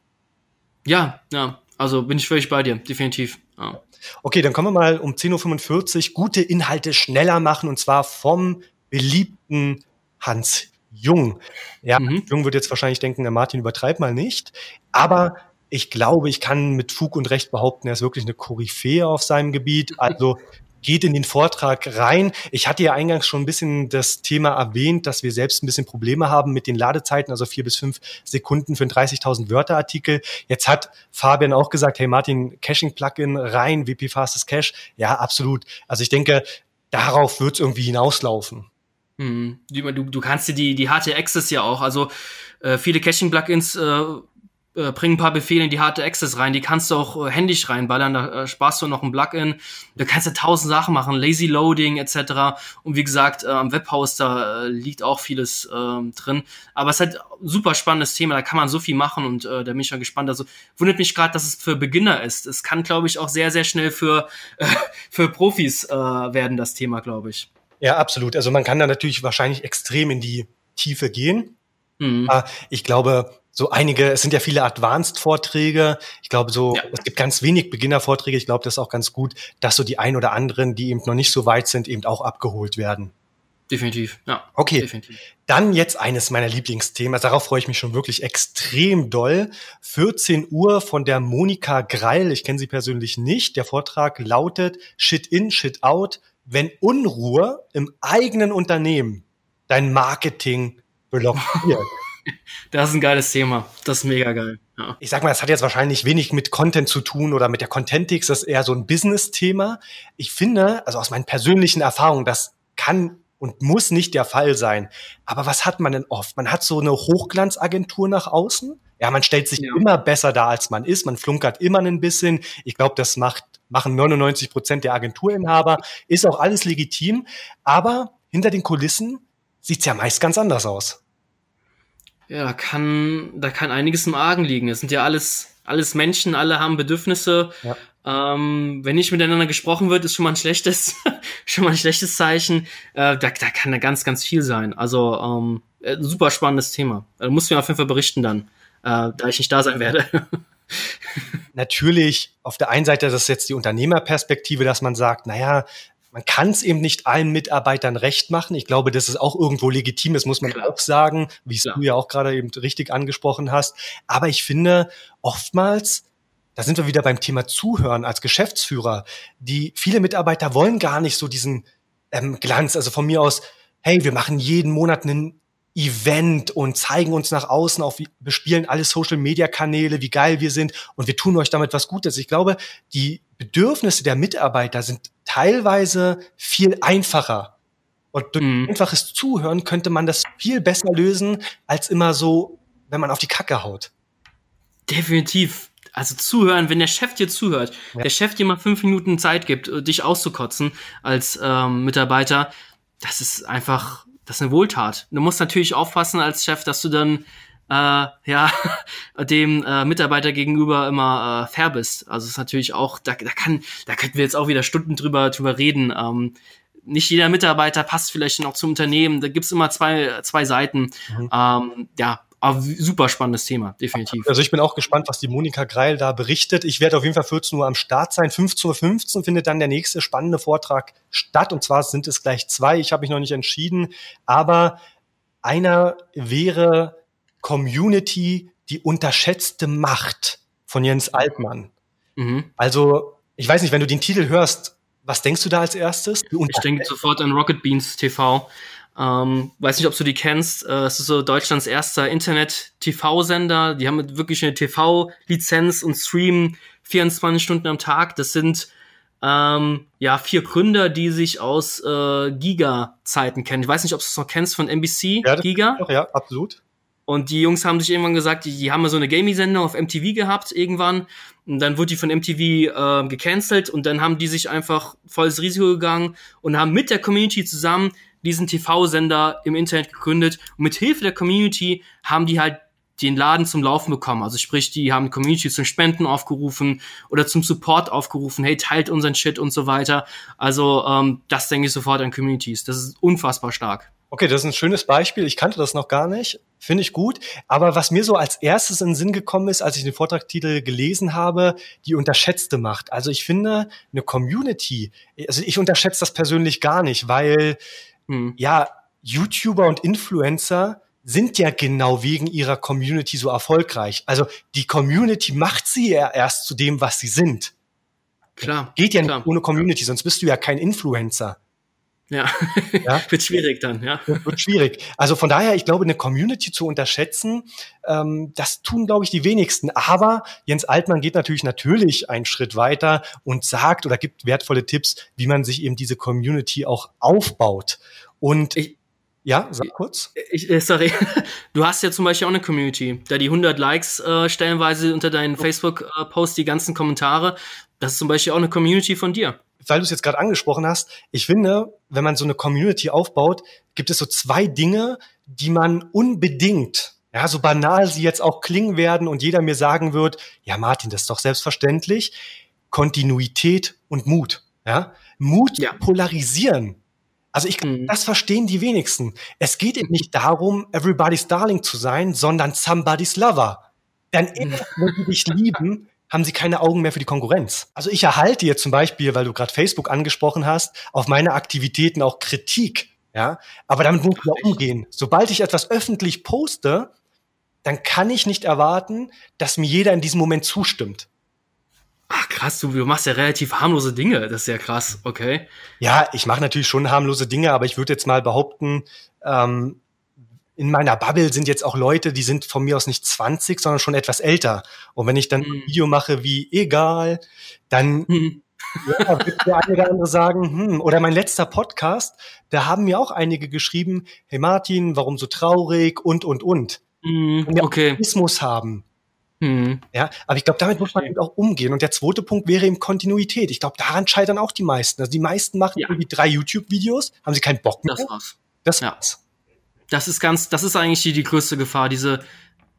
Ja, ja, also bin ich völlig bei dir, definitiv. Ja. Okay, dann kommen wir mal um 10.45 Uhr gute Inhalte schneller machen und zwar vom beliebten Hans Jung. Ja, mhm. Jung wird jetzt wahrscheinlich denken, der Martin übertreibt mal nicht. Aber ich glaube, ich kann mit Fug und Recht behaupten, er ist wirklich eine Koryphäe auf seinem Gebiet. Also geht in den Vortrag rein. Ich hatte ja eingangs schon ein bisschen das Thema erwähnt, dass wir selbst ein bisschen Probleme haben mit den Ladezeiten, also vier bis fünf Sekunden für einen 30.000 Wörter Artikel. Jetzt hat Fabian auch gesagt, hey Martin, Caching-Plugin rein, WP Fastest Cache. Ja, absolut. Also ich denke, darauf wird es irgendwie hinauslaufen. Hm. Du, du kannst dir die, die HT Access ja auch, also äh, viele Caching-Plugins äh, äh, bring ein paar Befehle in die harte Access rein, die kannst du auch äh, händisch reinballern, da äh, sparst du noch ein Plugin. Da kannst du tausend Sachen machen, Lazy Loading etc. Und wie gesagt, äh, am Webhoster äh, liegt auch vieles äh, drin. Aber es ist halt super spannendes Thema, da kann man so viel machen und äh, da bin ich schon gespannt. Also wundert mich gerade, dass es für Beginner ist. Es kann, glaube ich, auch sehr, sehr schnell für, äh, für Profis äh, werden, das Thema, glaube ich. Ja, absolut. Also man kann da natürlich wahrscheinlich extrem in die Tiefe gehen. Mhm. Ich glaube, so einige, es sind ja viele Advanced-Vorträge. Ich glaube, so, ja. es gibt ganz wenig Beginner-Vorträge. Ich glaube, das ist auch ganz gut, dass so die ein oder anderen, die eben noch nicht so weit sind, eben auch abgeholt werden. Definitiv, ja. Okay. Definitiv. Dann jetzt eines meiner Lieblingsthemen. Darauf freue ich mich schon wirklich extrem doll. 14 Uhr von der Monika Greil. Ich kenne sie persönlich nicht. Der Vortrag lautet Shit in, Shit out. Wenn Unruhe im eigenen Unternehmen dein Marketing blockiert. Das ist ein geiles Thema. Das ist mega geil. Ja. Ich sag mal, das hat jetzt wahrscheinlich wenig mit Content zu tun oder mit der Contentix. Das ist eher so ein Business-Thema. Ich finde, also aus meinen persönlichen Erfahrungen, das kann und muss nicht der Fall sein. Aber was hat man denn oft? Man hat so eine Hochglanzagentur nach außen. Ja, man stellt sich ja. immer besser dar, als man ist. Man flunkert immer ein bisschen. Ich glaube, das macht, machen 99 Prozent der Agenturinhaber. Ist auch alles legitim. Aber hinter den Kulissen sieht's ja meist ganz anders aus. Ja, da kann, da kann einiges im Argen liegen. Es sind ja alles, alles Menschen, alle haben Bedürfnisse. Ja. Ähm, wenn nicht miteinander gesprochen wird, ist schon mal ein schlechtes, schon mal ein schlechtes Zeichen. Äh, da, da kann da ganz, ganz viel sein. Also ähm, äh, super spannendes Thema. Da musst du mir auf jeden Fall berichten dann, äh, da ich nicht da sein werde. Natürlich, auf der einen Seite, das ist jetzt die Unternehmerperspektive, dass man sagt, naja, man kann es eben nicht allen Mitarbeitern recht machen. Ich glaube, das ist auch irgendwo legitim, das muss man Klar. auch sagen, wie es du ja auch gerade eben richtig angesprochen hast. Aber ich finde, oftmals, da sind wir wieder beim Thema Zuhören als Geschäftsführer, die viele Mitarbeiter wollen gar nicht so diesen ähm, Glanz. Also von mir aus, hey, wir machen jeden Monat einen Event und zeigen uns nach außen auf, bespielen alle Social Media Kanäle, wie geil wir sind und wir tun euch damit was Gutes. Ich glaube, die Bedürfnisse der Mitarbeiter sind teilweise viel einfacher. Und durch mhm. einfaches Zuhören könnte man das viel besser lösen, als immer so, wenn man auf die Kacke haut. Definitiv. Also zuhören, wenn der Chef dir zuhört, ja. der Chef dir mal fünf Minuten Zeit gibt, äh, dich auszukotzen als ähm, Mitarbeiter, das ist einfach das ist eine Wohltat. Du musst natürlich aufpassen als Chef, dass du dann äh, ja dem äh, Mitarbeiter gegenüber immer äh, fair bist. Also ist natürlich auch, da, da kann, da könnten wir jetzt auch wieder Stunden drüber drüber reden. Ähm, nicht jeder Mitarbeiter passt vielleicht noch zum Unternehmen. Da gibt's immer zwei, zwei Seiten. Mhm. Ähm, ja, aber super spannendes Thema, definitiv. Also ich bin auch gespannt, was die Monika Greil da berichtet. Ich werde auf jeden Fall 14 Uhr am Start sein. 15.15 Uhr findet dann der nächste spannende Vortrag statt. Und zwar sind es gleich zwei. Ich habe mich noch nicht entschieden. Aber einer wäre Community, die unterschätzte Macht von Jens Altmann. Mhm. Also, ich weiß nicht, wenn du den Titel hörst, Was denkst du da als erstes? Ich denke sofort an Rocket Beans TV. Ähm, weiß nicht, ob du die kennst. Äh, es ist so Deutschlands erster Internet-TV-Sender. Die haben wirklich eine TV-Lizenz und streamen 24 Stunden am Tag. Das sind ähm, ja vier Gründer, die sich aus äh, Giga-Zeiten kennen. Ich weiß nicht, ob du es noch kennst von NBC. Ja, Giga. Doch, ja, absolut. Und die Jungs haben sich irgendwann gesagt, die, die haben mal so eine Gaming-Sendung auf MTV gehabt irgendwann. Und dann wurde die von MTV äh, gecancelt und dann haben die sich einfach volles Risiko gegangen und haben mit der Community zusammen diesen TV-Sender im Internet gegründet. Und mit Hilfe der Community haben die halt den Laden zum Laufen bekommen. Also sprich, die haben Community zum Spenden aufgerufen oder zum Support aufgerufen, hey, teilt unseren Shit und so weiter. Also ähm, das denke ich sofort an Communities. Das ist unfassbar stark. Okay, das ist ein schönes Beispiel. Ich kannte das noch gar nicht. Finde ich gut. Aber was mir so als erstes in den Sinn gekommen ist, als ich den Vortragstitel gelesen habe, die unterschätzte Macht. Also ich finde, eine Community, also ich unterschätze das persönlich gar nicht, weil hm. ja, YouTuber und Influencer sind ja genau wegen ihrer Community so erfolgreich. Also die Community macht sie ja erst zu dem, was sie sind. Klar. Geht ja klar. nicht ohne Community, sonst bist du ja kein Influencer. Ja, ja? wird schwierig dann, ja. Wird schwierig. Also von daher, ich glaube, eine Community zu unterschätzen, ähm, das tun, glaube ich, die wenigsten. Aber Jens Altmann geht natürlich natürlich einen Schritt weiter und sagt oder gibt wertvolle Tipps, wie man sich eben diese Community auch aufbaut. Und ich, ja, sag kurz. Ich, äh, sorry. Du hast ja zum Beispiel auch eine Community, da die 100 Likes äh, stellenweise unter deinen Facebook-Posts, die ganzen Kommentare. Das ist zum Beispiel auch eine Community von dir. Weil du es jetzt gerade angesprochen hast, ich finde, wenn man so eine Community aufbaut, gibt es so zwei Dinge, die man unbedingt, ja, so banal sie jetzt auch klingen werden und jeder mir sagen wird, ja, Martin, das ist doch selbstverständlich. Kontinuität und Mut. Ja, Mut ja. polarisieren also ich mhm. das verstehen die wenigsten. Es geht eben nicht darum, everybody's darling zu sein, sondern somebody's lover. Denn mhm. wenn sie dich lieben, haben sie keine Augen mehr für die Konkurrenz. Also ich erhalte jetzt zum Beispiel, weil du gerade Facebook angesprochen hast, auf meine Aktivitäten auch Kritik. Ja, aber damit muss ich ja umgehen. Sobald ich etwas öffentlich poste, dann kann ich nicht erwarten, dass mir jeder in diesem Moment zustimmt. Ach krass, du, du machst ja relativ harmlose Dinge. Das ist ja krass, okay. Ja, ich mache natürlich schon harmlose Dinge, aber ich würde jetzt mal behaupten, ähm, in meiner Bubble sind jetzt auch Leute, die sind von mir aus nicht 20, sondern schon etwas älter. Und wenn ich dann mhm. ein Video mache wie egal, dann mhm. ja, wird der eine oder andere sagen, hm, oder mein letzter Podcast, da haben mir auch einige geschrieben, hey Martin, warum so traurig und und und. Mhm, okay. Optimismus haben. Mhm. Ja, aber ich glaube, damit muss man eben auch umgehen. Und der zweite Punkt wäre eben Kontinuität. Ich glaube, daran scheitern auch die meisten. Also die meisten machen ja. irgendwie drei YouTube-Videos, haben sie keinen Bock mehr. Das war's. Das ja. Das ist ganz, das ist eigentlich die, die größte Gefahr, diese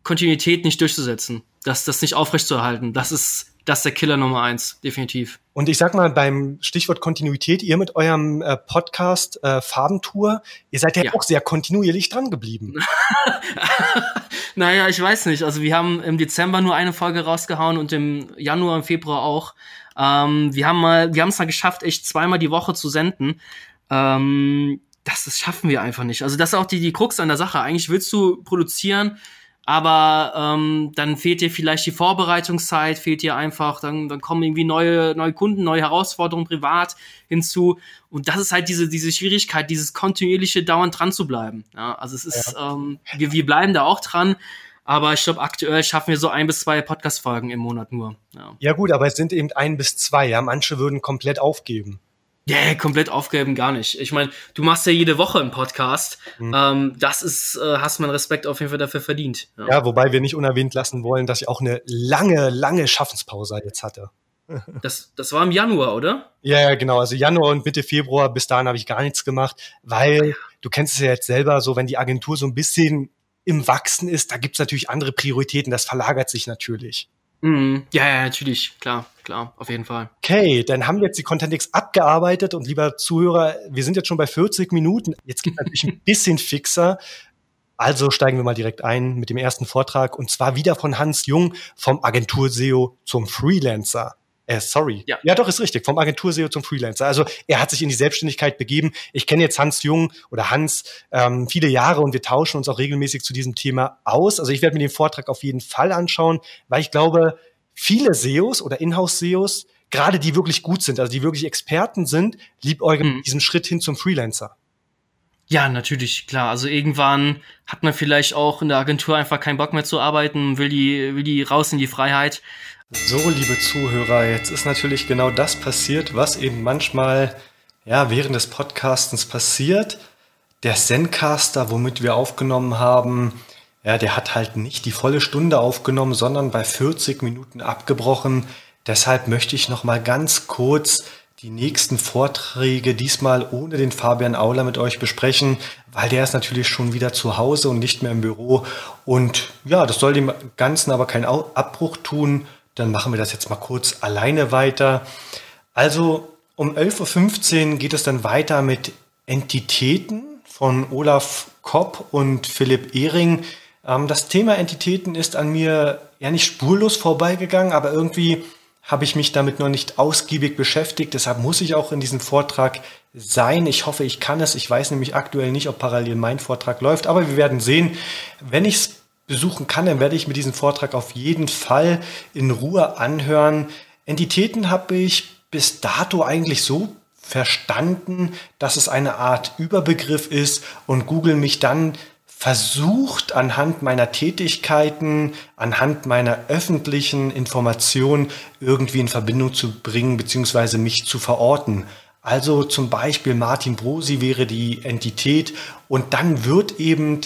Kontinuität nicht durchzusetzen, das, das nicht aufrechtzuerhalten. Das ist das ist der Killer Nummer eins, definitiv. Und ich sag mal, beim Stichwort Kontinuität, ihr mit eurem äh, Podcast äh, Farbentour, ihr seid ja, ja. auch sehr kontinuierlich dran geblieben. naja, ich weiß nicht. Also wir haben im Dezember nur eine Folge rausgehauen und im Januar und Februar auch. Ähm, wir haben mal, wir haben es mal geschafft, echt zweimal die Woche zu senden. Ähm, das, das schaffen wir einfach nicht. Also das ist auch die, die Krux an der Sache. Eigentlich willst du produzieren, aber ähm, dann fehlt dir vielleicht die Vorbereitungszeit, fehlt dir einfach, dann, dann kommen irgendwie neue, neue Kunden, neue Herausforderungen privat hinzu. Und das ist halt diese, diese Schwierigkeit, dieses kontinuierliche dauernd dran zu bleiben. Ja, also es ist, ja. ähm, wir, wir bleiben da auch dran. Aber ich glaube, aktuell schaffen wir so ein bis zwei Podcast-Folgen im Monat nur. Ja. ja gut, aber es sind eben ein bis zwei. Ja, manche würden komplett aufgeben. Ja, yeah, komplett aufgeben gar nicht. Ich meine, du machst ja jede Woche einen Podcast. Mhm. Ähm, das ist, äh, hast man Respekt auf jeden Fall dafür verdient. Ja. ja. wobei wir nicht unerwähnt lassen wollen, dass ich auch eine lange, lange Schaffenspause jetzt hatte. Das, das war im Januar, oder? Ja, ja, genau. Also Januar und Mitte Februar, bis dahin habe ich gar nichts gemacht, weil du kennst es ja jetzt selber so, wenn die Agentur so ein bisschen im Wachsen ist, da gibt's natürlich andere Prioritäten, das verlagert sich natürlich. Mhm. Ja, ja, natürlich, klar, klar, auf jeden Fall. Okay, dann haben wir jetzt die Contentix abgearbeitet und lieber Zuhörer, wir sind jetzt schon bei 40 Minuten. Jetzt geht natürlich ein bisschen fixer. Also steigen wir mal direkt ein mit dem ersten Vortrag und zwar wieder von Hans Jung vom Agentur-SEO zum Freelancer. Äh, sorry. Ja. ja, doch, ist richtig. Vom Agentur-SEO zum Freelancer. Also er hat sich in die Selbstständigkeit begeben. Ich kenne jetzt Hans Jung oder Hans ähm, viele Jahre und wir tauschen uns auch regelmäßig zu diesem Thema aus. Also ich werde mir den Vortrag auf jeden Fall anschauen, weil ich glaube, viele SEOs oder Inhouse-SEOs, gerade die wirklich gut sind, also die wirklich Experten sind, liebäugeln mhm. diesen Schritt hin zum Freelancer. Ja, natürlich, klar. Also irgendwann hat man vielleicht auch in der Agentur einfach keinen Bock mehr zu arbeiten, will die, will die raus in die Freiheit. So, liebe Zuhörer, jetzt ist natürlich genau das passiert, was eben manchmal ja, während des Podcastens passiert. Der Zencaster, womit wir aufgenommen haben, ja, der hat halt nicht die volle Stunde aufgenommen, sondern bei 40 Minuten abgebrochen. Deshalb möchte ich noch mal ganz kurz die nächsten Vorträge diesmal ohne den Fabian Auler mit euch besprechen, weil der ist natürlich schon wieder zu Hause und nicht mehr im Büro. Und ja, das soll dem Ganzen aber keinen Abbruch tun. Dann machen wir das jetzt mal kurz alleine weiter. Also um 11.15 Uhr geht es dann weiter mit Entitäten von Olaf Kopp und Philipp Ehring. Ähm, das Thema Entitäten ist an mir ja nicht spurlos vorbeigegangen, aber irgendwie habe ich mich damit noch nicht ausgiebig beschäftigt. Deshalb muss ich auch in diesem Vortrag sein. Ich hoffe, ich kann es. Ich weiß nämlich aktuell nicht, ob parallel mein Vortrag läuft, aber wir werden sehen. Wenn ich es besuchen kann, dann werde ich mir diesen Vortrag auf jeden Fall in Ruhe anhören. Entitäten habe ich bis dato eigentlich so verstanden, dass es eine Art Überbegriff ist und Google mich dann versucht anhand meiner Tätigkeiten, anhand meiner öffentlichen Informationen irgendwie in Verbindung zu bringen bzw. mich zu verorten. Also zum Beispiel Martin Brosi wäre die Entität und dann wird eben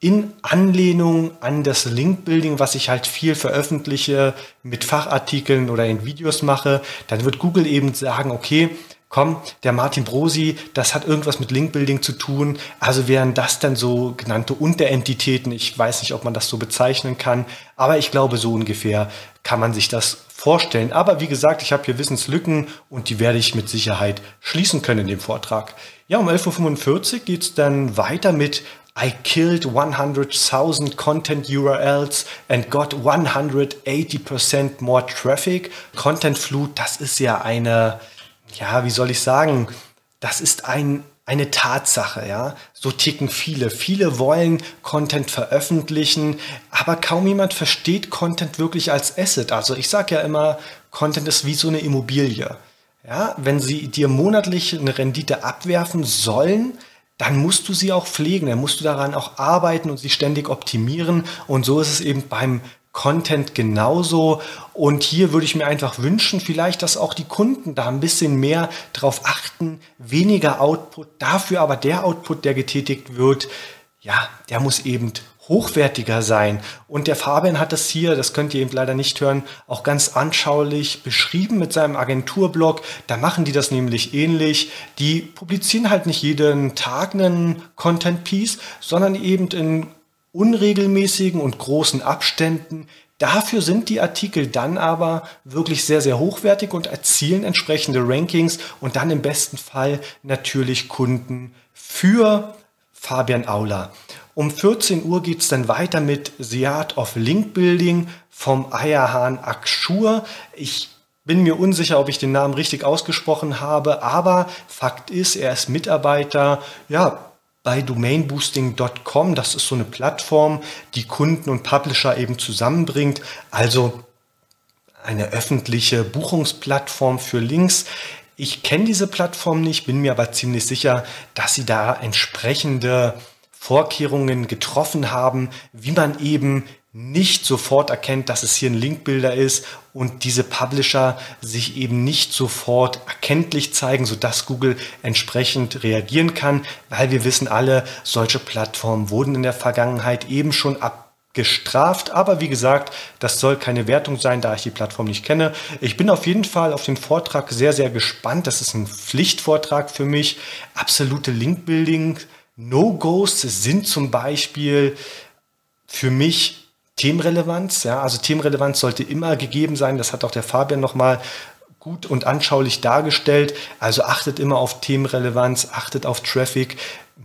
in Anlehnung an das Link-Building, was ich halt viel veröffentliche mit Fachartikeln oder in Videos mache, dann wird Google eben sagen, okay, komm, der Martin Brosi, das hat irgendwas mit Link-Building zu tun. Also wären das dann so genannte Unterentitäten. Ich weiß nicht, ob man das so bezeichnen kann, aber ich glaube, so ungefähr kann man sich das vorstellen. Aber wie gesagt, ich habe hier Wissenslücken und die werde ich mit Sicherheit schließen können in dem Vortrag. Ja, um 11.45 Uhr geht es dann weiter mit I killed 100,000 content URLs and got 180% more traffic. Content Flut, das ist ja eine ja, wie soll ich sagen, das ist ein, eine Tatsache, ja. So ticken viele. Viele wollen Content veröffentlichen, aber kaum jemand versteht Content wirklich als Asset. Also ich sage ja immer, Content ist wie so eine Immobilie. Ja, wenn sie dir monatlich eine Rendite abwerfen sollen, dann musst du sie auch pflegen, dann musst du daran auch arbeiten und sie ständig optimieren. Und so ist es eben beim Content genauso. Und hier würde ich mir einfach wünschen, vielleicht, dass auch die Kunden da ein bisschen mehr drauf achten, weniger Output, dafür aber der Output, der getätigt wird, ja, der muss eben hochwertiger sein. Und der Fabian hat das hier, das könnt ihr eben leider nicht hören, auch ganz anschaulich beschrieben mit seinem Agenturblog. Da machen die das nämlich ähnlich. Die publizieren halt nicht jeden Tag einen Content Piece, sondern eben in unregelmäßigen und großen Abständen. Dafür sind die Artikel dann aber wirklich sehr, sehr hochwertig und erzielen entsprechende Rankings und dann im besten Fall natürlich Kunden für Fabian Aula. Um 14 Uhr geht es dann weiter mit The Art of Link Building vom Eierhahn Akshur. Ich bin mir unsicher, ob ich den Namen richtig ausgesprochen habe, aber Fakt ist, er ist Mitarbeiter, ja, bei domainboosting.com. Das ist so eine Plattform, die Kunden und Publisher eben zusammenbringt. Also eine öffentliche Buchungsplattform für Links. Ich kenne diese Plattform nicht, bin mir aber ziemlich sicher, dass sie da entsprechende Vorkehrungen getroffen haben, wie man eben nicht sofort erkennt, dass es hier ein Linkbilder ist und diese Publisher sich eben nicht sofort erkenntlich zeigen, sodass Google entsprechend reagieren kann, weil wir wissen alle, solche Plattformen wurden in der Vergangenheit eben schon abgestraft. Aber wie gesagt, das soll keine Wertung sein, da ich die Plattform nicht kenne. Ich bin auf jeden Fall auf den Vortrag sehr, sehr gespannt. Das ist ein Pflichtvortrag für mich. Absolute Linkbuilding. No-Gos sind zum Beispiel für mich Themenrelevanz. Ja, also Themenrelevanz sollte immer gegeben sein. Das hat auch der Fabian nochmal gut und anschaulich dargestellt. Also achtet immer auf Themenrelevanz, achtet auf Traffic.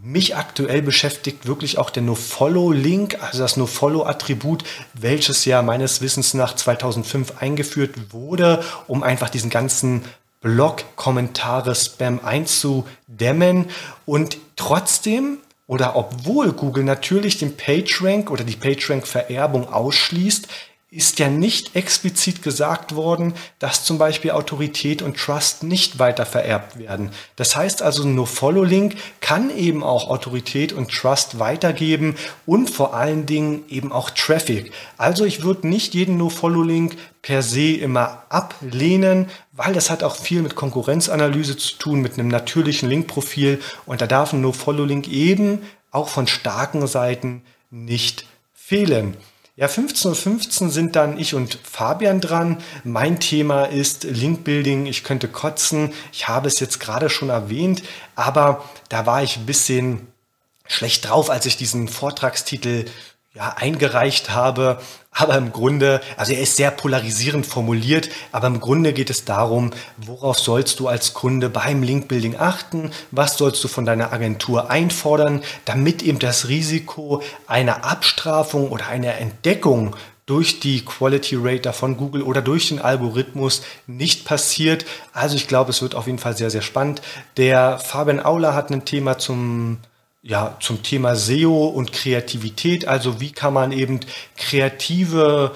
Mich aktuell beschäftigt wirklich auch der NoFollow-Link, also das NoFollow-Attribut, welches ja meines Wissens nach 2005 eingeführt wurde, um einfach diesen ganzen Blog-Kommentare-Spam einzudämmen. Und trotzdem oder obwohl Google natürlich den PageRank oder die PageRank-Vererbung ausschließt, ist ja nicht explizit gesagt worden, dass zum Beispiel Autorität und Trust nicht weiter vererbt werden. Das heißt also, No-Follow-Link kann eben auch Autorität und Trust weitergeben und vor allen Dingen eben auch Traffic. Also ich würde nicht jeden No-Follow-Link per se immer ablehnen, weil das hat auch viel mit Konkurrenzanalyse zu tun, mit einem natürlichen Linkprofil und da darf ein No-Follow-Link eben auch von starken Seiten nicht fehlen. Ja, 15.15 Uhr sind dann ich und Fabian dran. Mein Thema ist Linkbuilding. Ich könnte kotzen. Ich habe es jetzt gerade schon erwähnt, aber da war ich ein bisschen schlecht drauf, als ich diesen Vortragstitel ja, eingereicht habe. Aber im Grunde, also er ist sehr polarisierend formuliert, aber im Grunde geht es darum, worauf sollst du als Kunde beim Linkbuilding achten? Was sollst du von deiner Agentur einfordern, damit eben das Risiko einer Abstrafung oder einer Entdeckung durch die Quality Rater von Google oder durch den Algorithmus nicht passiert. Also ich glaube, es wird auf jeden Fall sehr, sehr spannend. Der Fabian Aula hat ein Thema zum ja, zum Thema SEO und Kreativität. Also wie kann man eben kreative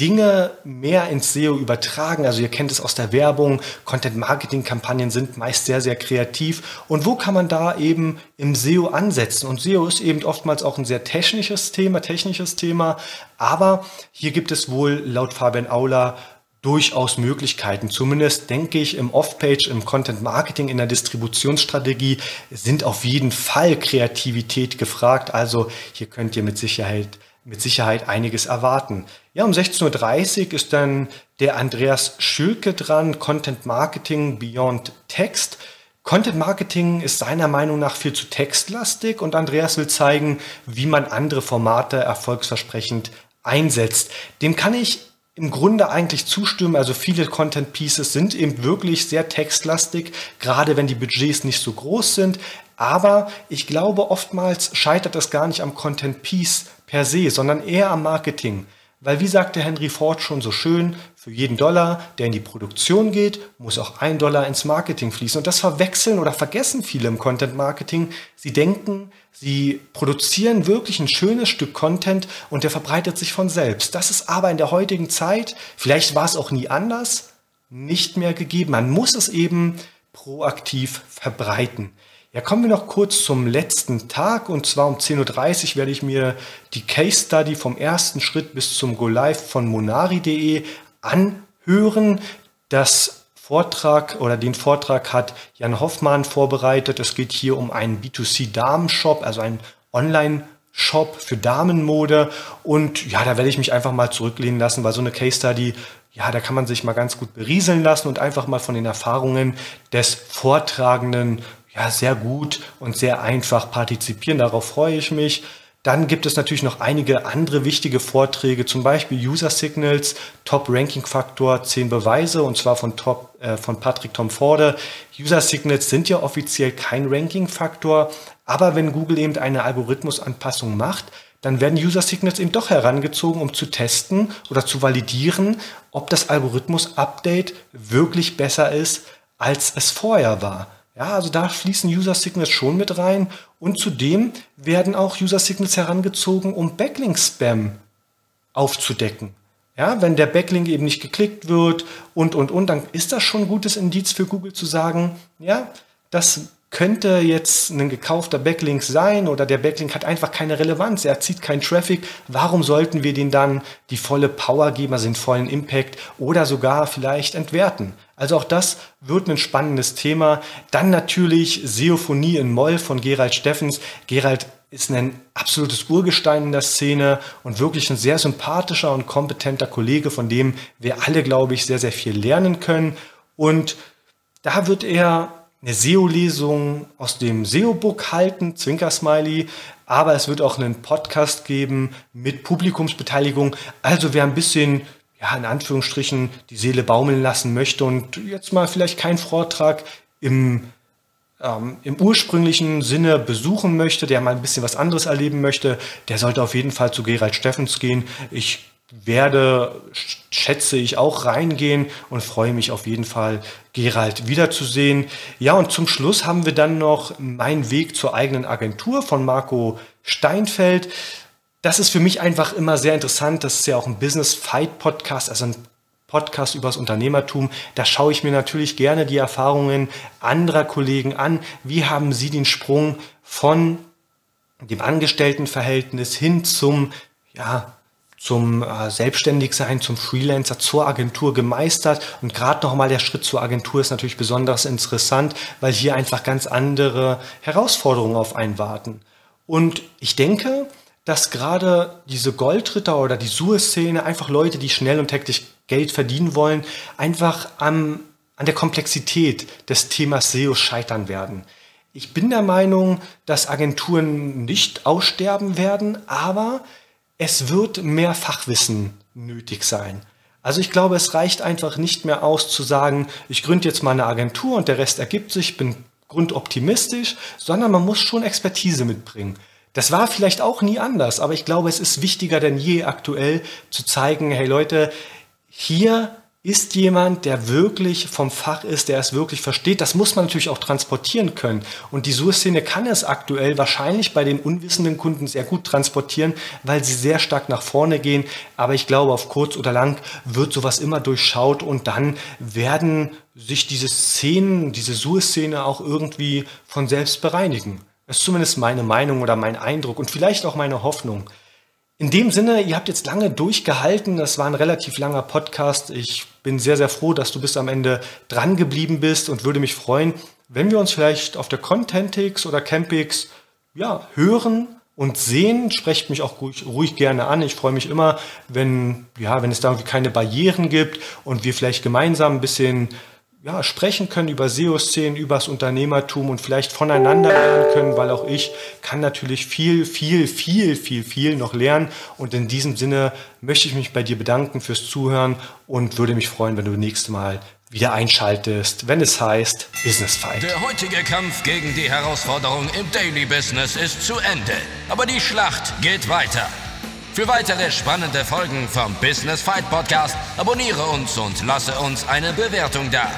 Dinge mehr ins SEO übertragen. Also ihr kennt es aus der Werbung, Content-Marketing-Kampagnen sind meist sehr, sehr kreativ. Und wo kann man da eben im SEO ansetzen? Und SEO ist eben oftmals auch ein sehr technisches Thema, technisches Thema. Aber hier gibt es wohl laut Fabian Aula durchaus Möglichkeiten. Zumindest denke ich im Off-Page, im Content Marketing, in der Distributionsstrategie sind auf jeden Fall Kreativität gefragt. Also hier könnt ihr mit Sicherheit, mit Sicherheit einiges erwarten. Ja, um 16.30 Uhr ist dann der Andreas Schülke dran, Content Marketing Beyond Text. Content Marketing ist seiner Meinung nach viel zu textlastig und Andreas will zeigen, wie man andere Formate erfolgsversprechend einsetzt. Dem kann ich im Grunde eigentlich zustimmen. Also viele Content Pieces sind eben wirklich sehr textlastig, gerade wenn die Budgets nicht so groß sind. Aber ich glaube, oftmals scheitert es gar nicht am Content Piece per se, sondern eher am Marketing. Weil wie sagte Henry Ford schon so schön, für jeden Dollar, der in die Produktion geht, muss auch ein Dollar ins Marketing fließen. Und das verwechseln oder vergessen viele im Content Marketing. Sie denken, sie produzieren wirklich ein schönes Stück Content und der verbreitet sich von selbst. Das ist aber in der heutigen Zeit, vielleicht war es auch nie anders, nicht mehr gegeben. Man muss es eben proaktiv verbreiten. Ja, kommen wir noch kurz zum letzten Tag und zwar um 10.30 Uhr werde ich mir die Case Study vom ersten Schritt bis zum Go Live von monari.de anhören. Das Vortrag oder den Vortrag hat Jan Hoffmann vorbereitet. Es geht hier um einen B2C Damenshop, also einen Online Shop für Damenmode und ja, da werde ich mich einfach mal zurücklehnen lassen, weil so eine Case Study ja, da kann man sich mal ganz gut berieseln lassen und einfach mal von den Erfahrungen des Vortragenden ja, sehr gut und sehr einfach partizipieren. Darauf freue ich mich. Dann gibt es natürlich noch einige andere wichtige Vorträge, zum Beispiel User Signals, Top Ranking Faktor, 10 Beweise, und zwar von, Top, äh, von Patrick Tom Forde. User Signals sind ja offiziell kein Ranking Faktor, aber wenn Google eben eine Algorithmusanpassung macht, dann werden User Signals eben doch herangezogen, um zu testen oder zu validieren, ob das Algorithmus-Update wirklich besser ist, als es vorher war. Ja, also da fließen User Signals schon mit rein. Und zudem werden auch User Signals herangezogen, um Backlink-Spam aufzudecken. Ja, wenn der Backlink eben nicht geklickt wird und, und, und, dann ist das schon ein gutes Indiz für Google zu sagen, ja, das könnte jetzt ein gekaufter Backlink sein oder der Backlink hat einfach keine Relevanz, er zieht keinen Traffic. Warum sollten wir den dann die volle Power geben, also den vollen Impact oder sogar vielleicht entwerten? Also auch das wird ein spannendes Thema. Dann natürlich Seophonie in Moll von Gerald Steffens. Gerald ist ein absolutes Urgestein in der Szene und wirklich ein sehr sympathischer und kompetenter Kollege, von dem wir alle, glaube ich, sehr, sehr viel lernen können. Und da wird er eine SEO-Lesung aus dem SEO-Book halten, Zwinker-Smiley, aber es wird auch einen Podcast geben mit Publikumsbeteiligung. Also wer ein bisschen, ja, in Anführungsstrichen, die Seele baumeln lassen möchte und jetzt mal vielleicht keinen Vortrag im, ähm, im ursprünglichen Sinne besuchen möchte, der mal ein bisschen was anderes erleben möchte, der sollte auf jeden Fall zu Gerald Steffens gehen. Ich werde, schätze ich, auch reingehen und freue mich auf jeden Fall, Gerald wiederzusehen. Ja, und zum Schluss haben wir dann noch Mein Weg zur eigenen Agentur von Marco Steinfeld. das ist für mich einfach immer sehr interessant. Das ist ja auch ein Business Fight Podcast, also ein Podcast übers Unternehmertum. Da schaue ich mir natürlich gerne die Erfahrungen anderer Kollegen an. Wie haben sie den Sprung von dem Angestelltenverhältnis hin zum, ja, zum äh, Selbstständigsein, zum Freelancer, zur Agentur gemeistert. Und gerade nochmal der Schritt zur Agentur ist natürlich besonders interessant, weil hier einfach ganz andere Herausforderungen auf einen warten. Und ich denke, dass gerade diese Goldritter oder die Suez-Szene, einfach Leute, die schnell und hektisch Geld verdienen wollen, einfach am, an der Komplexität des Themas SEO scheitern werden. Ich bin der Meinung, dass Agenturen nicht aussterben werden, aber es wird mehr Fachwissen nötig sein. Also ich glaube, es reicht einfach nicht mehr aus zu sagen, ich gründe jetzt mal eine Agentur und der Rest ergibt sich, bin grundoptimistisch, sondern man muss schon Expertise mitbringen. Das war vielleicht auch nie anders, aber ich glaube, es ist wichtiger denn je aktuell zu zeigen, hey Leute, hier ist jemand, der wirklich vom Fach ist, der es wirklich versteht. Das muss man natürlich auch transportieren können. Und die Suez-Szene kann es aktuell wahrscheinlich bei den unwissenden Kunden sehr gut transportieren, weil sie sehr stark nach vorne gehen. Aber ich glaube, auf kurz oder lang wird sowas immer durchschaut und dann werden sich diese Szenen, diese Suez-Szene auch irgendwie von selbst bereinigen. Das ist zumindest meine Meinung oder mein Eindruck und vielleicht auch meine Hoffnung. In dem Sinne, ihr habt jetzt lange durchgehalten. Das war ein relativ langer Podcast. Ich bin sehr, sehr froh, dass du bis am Ende dran geblieben bist und würde mich freuen, wenn wir uns vielleicht auf der Contentix oder Campix ja, hören und sehen. Sprecht mich auch ruhig, ruhig, gerne an. Ich freue mich immer, wenn, ja, wenn es da irgendwie keine Barrieren gibt und wir vielleicht gemeinsam ein bisschen ja, sprechen können über SEO-Szenen, über das Unternehmertum und vielleicht voneinander lernen können, weil auch ich kann natürlich viel, viel, viel, viel, viel noch lernen. Und in diesem Sinne möchte ich mich bei dir bedanken fürs Zuhören und würde mich freuen, wenn du nächstes Mal wieder einschaltest, wenn es heißt Business Fight. Der heutige Kampf gegen die Herausforderung im Daily Business ist zu Ende. Aber die Schlacht geht weiter. Für weitere spannende Folgen vom Business Fight Podcast abonniere uns und lasse uns eine Bewertung da.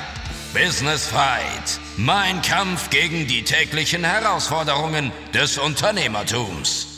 Business Fight. Mein Kampf gegen die täglichen Herausforderungen des Unternehmertums.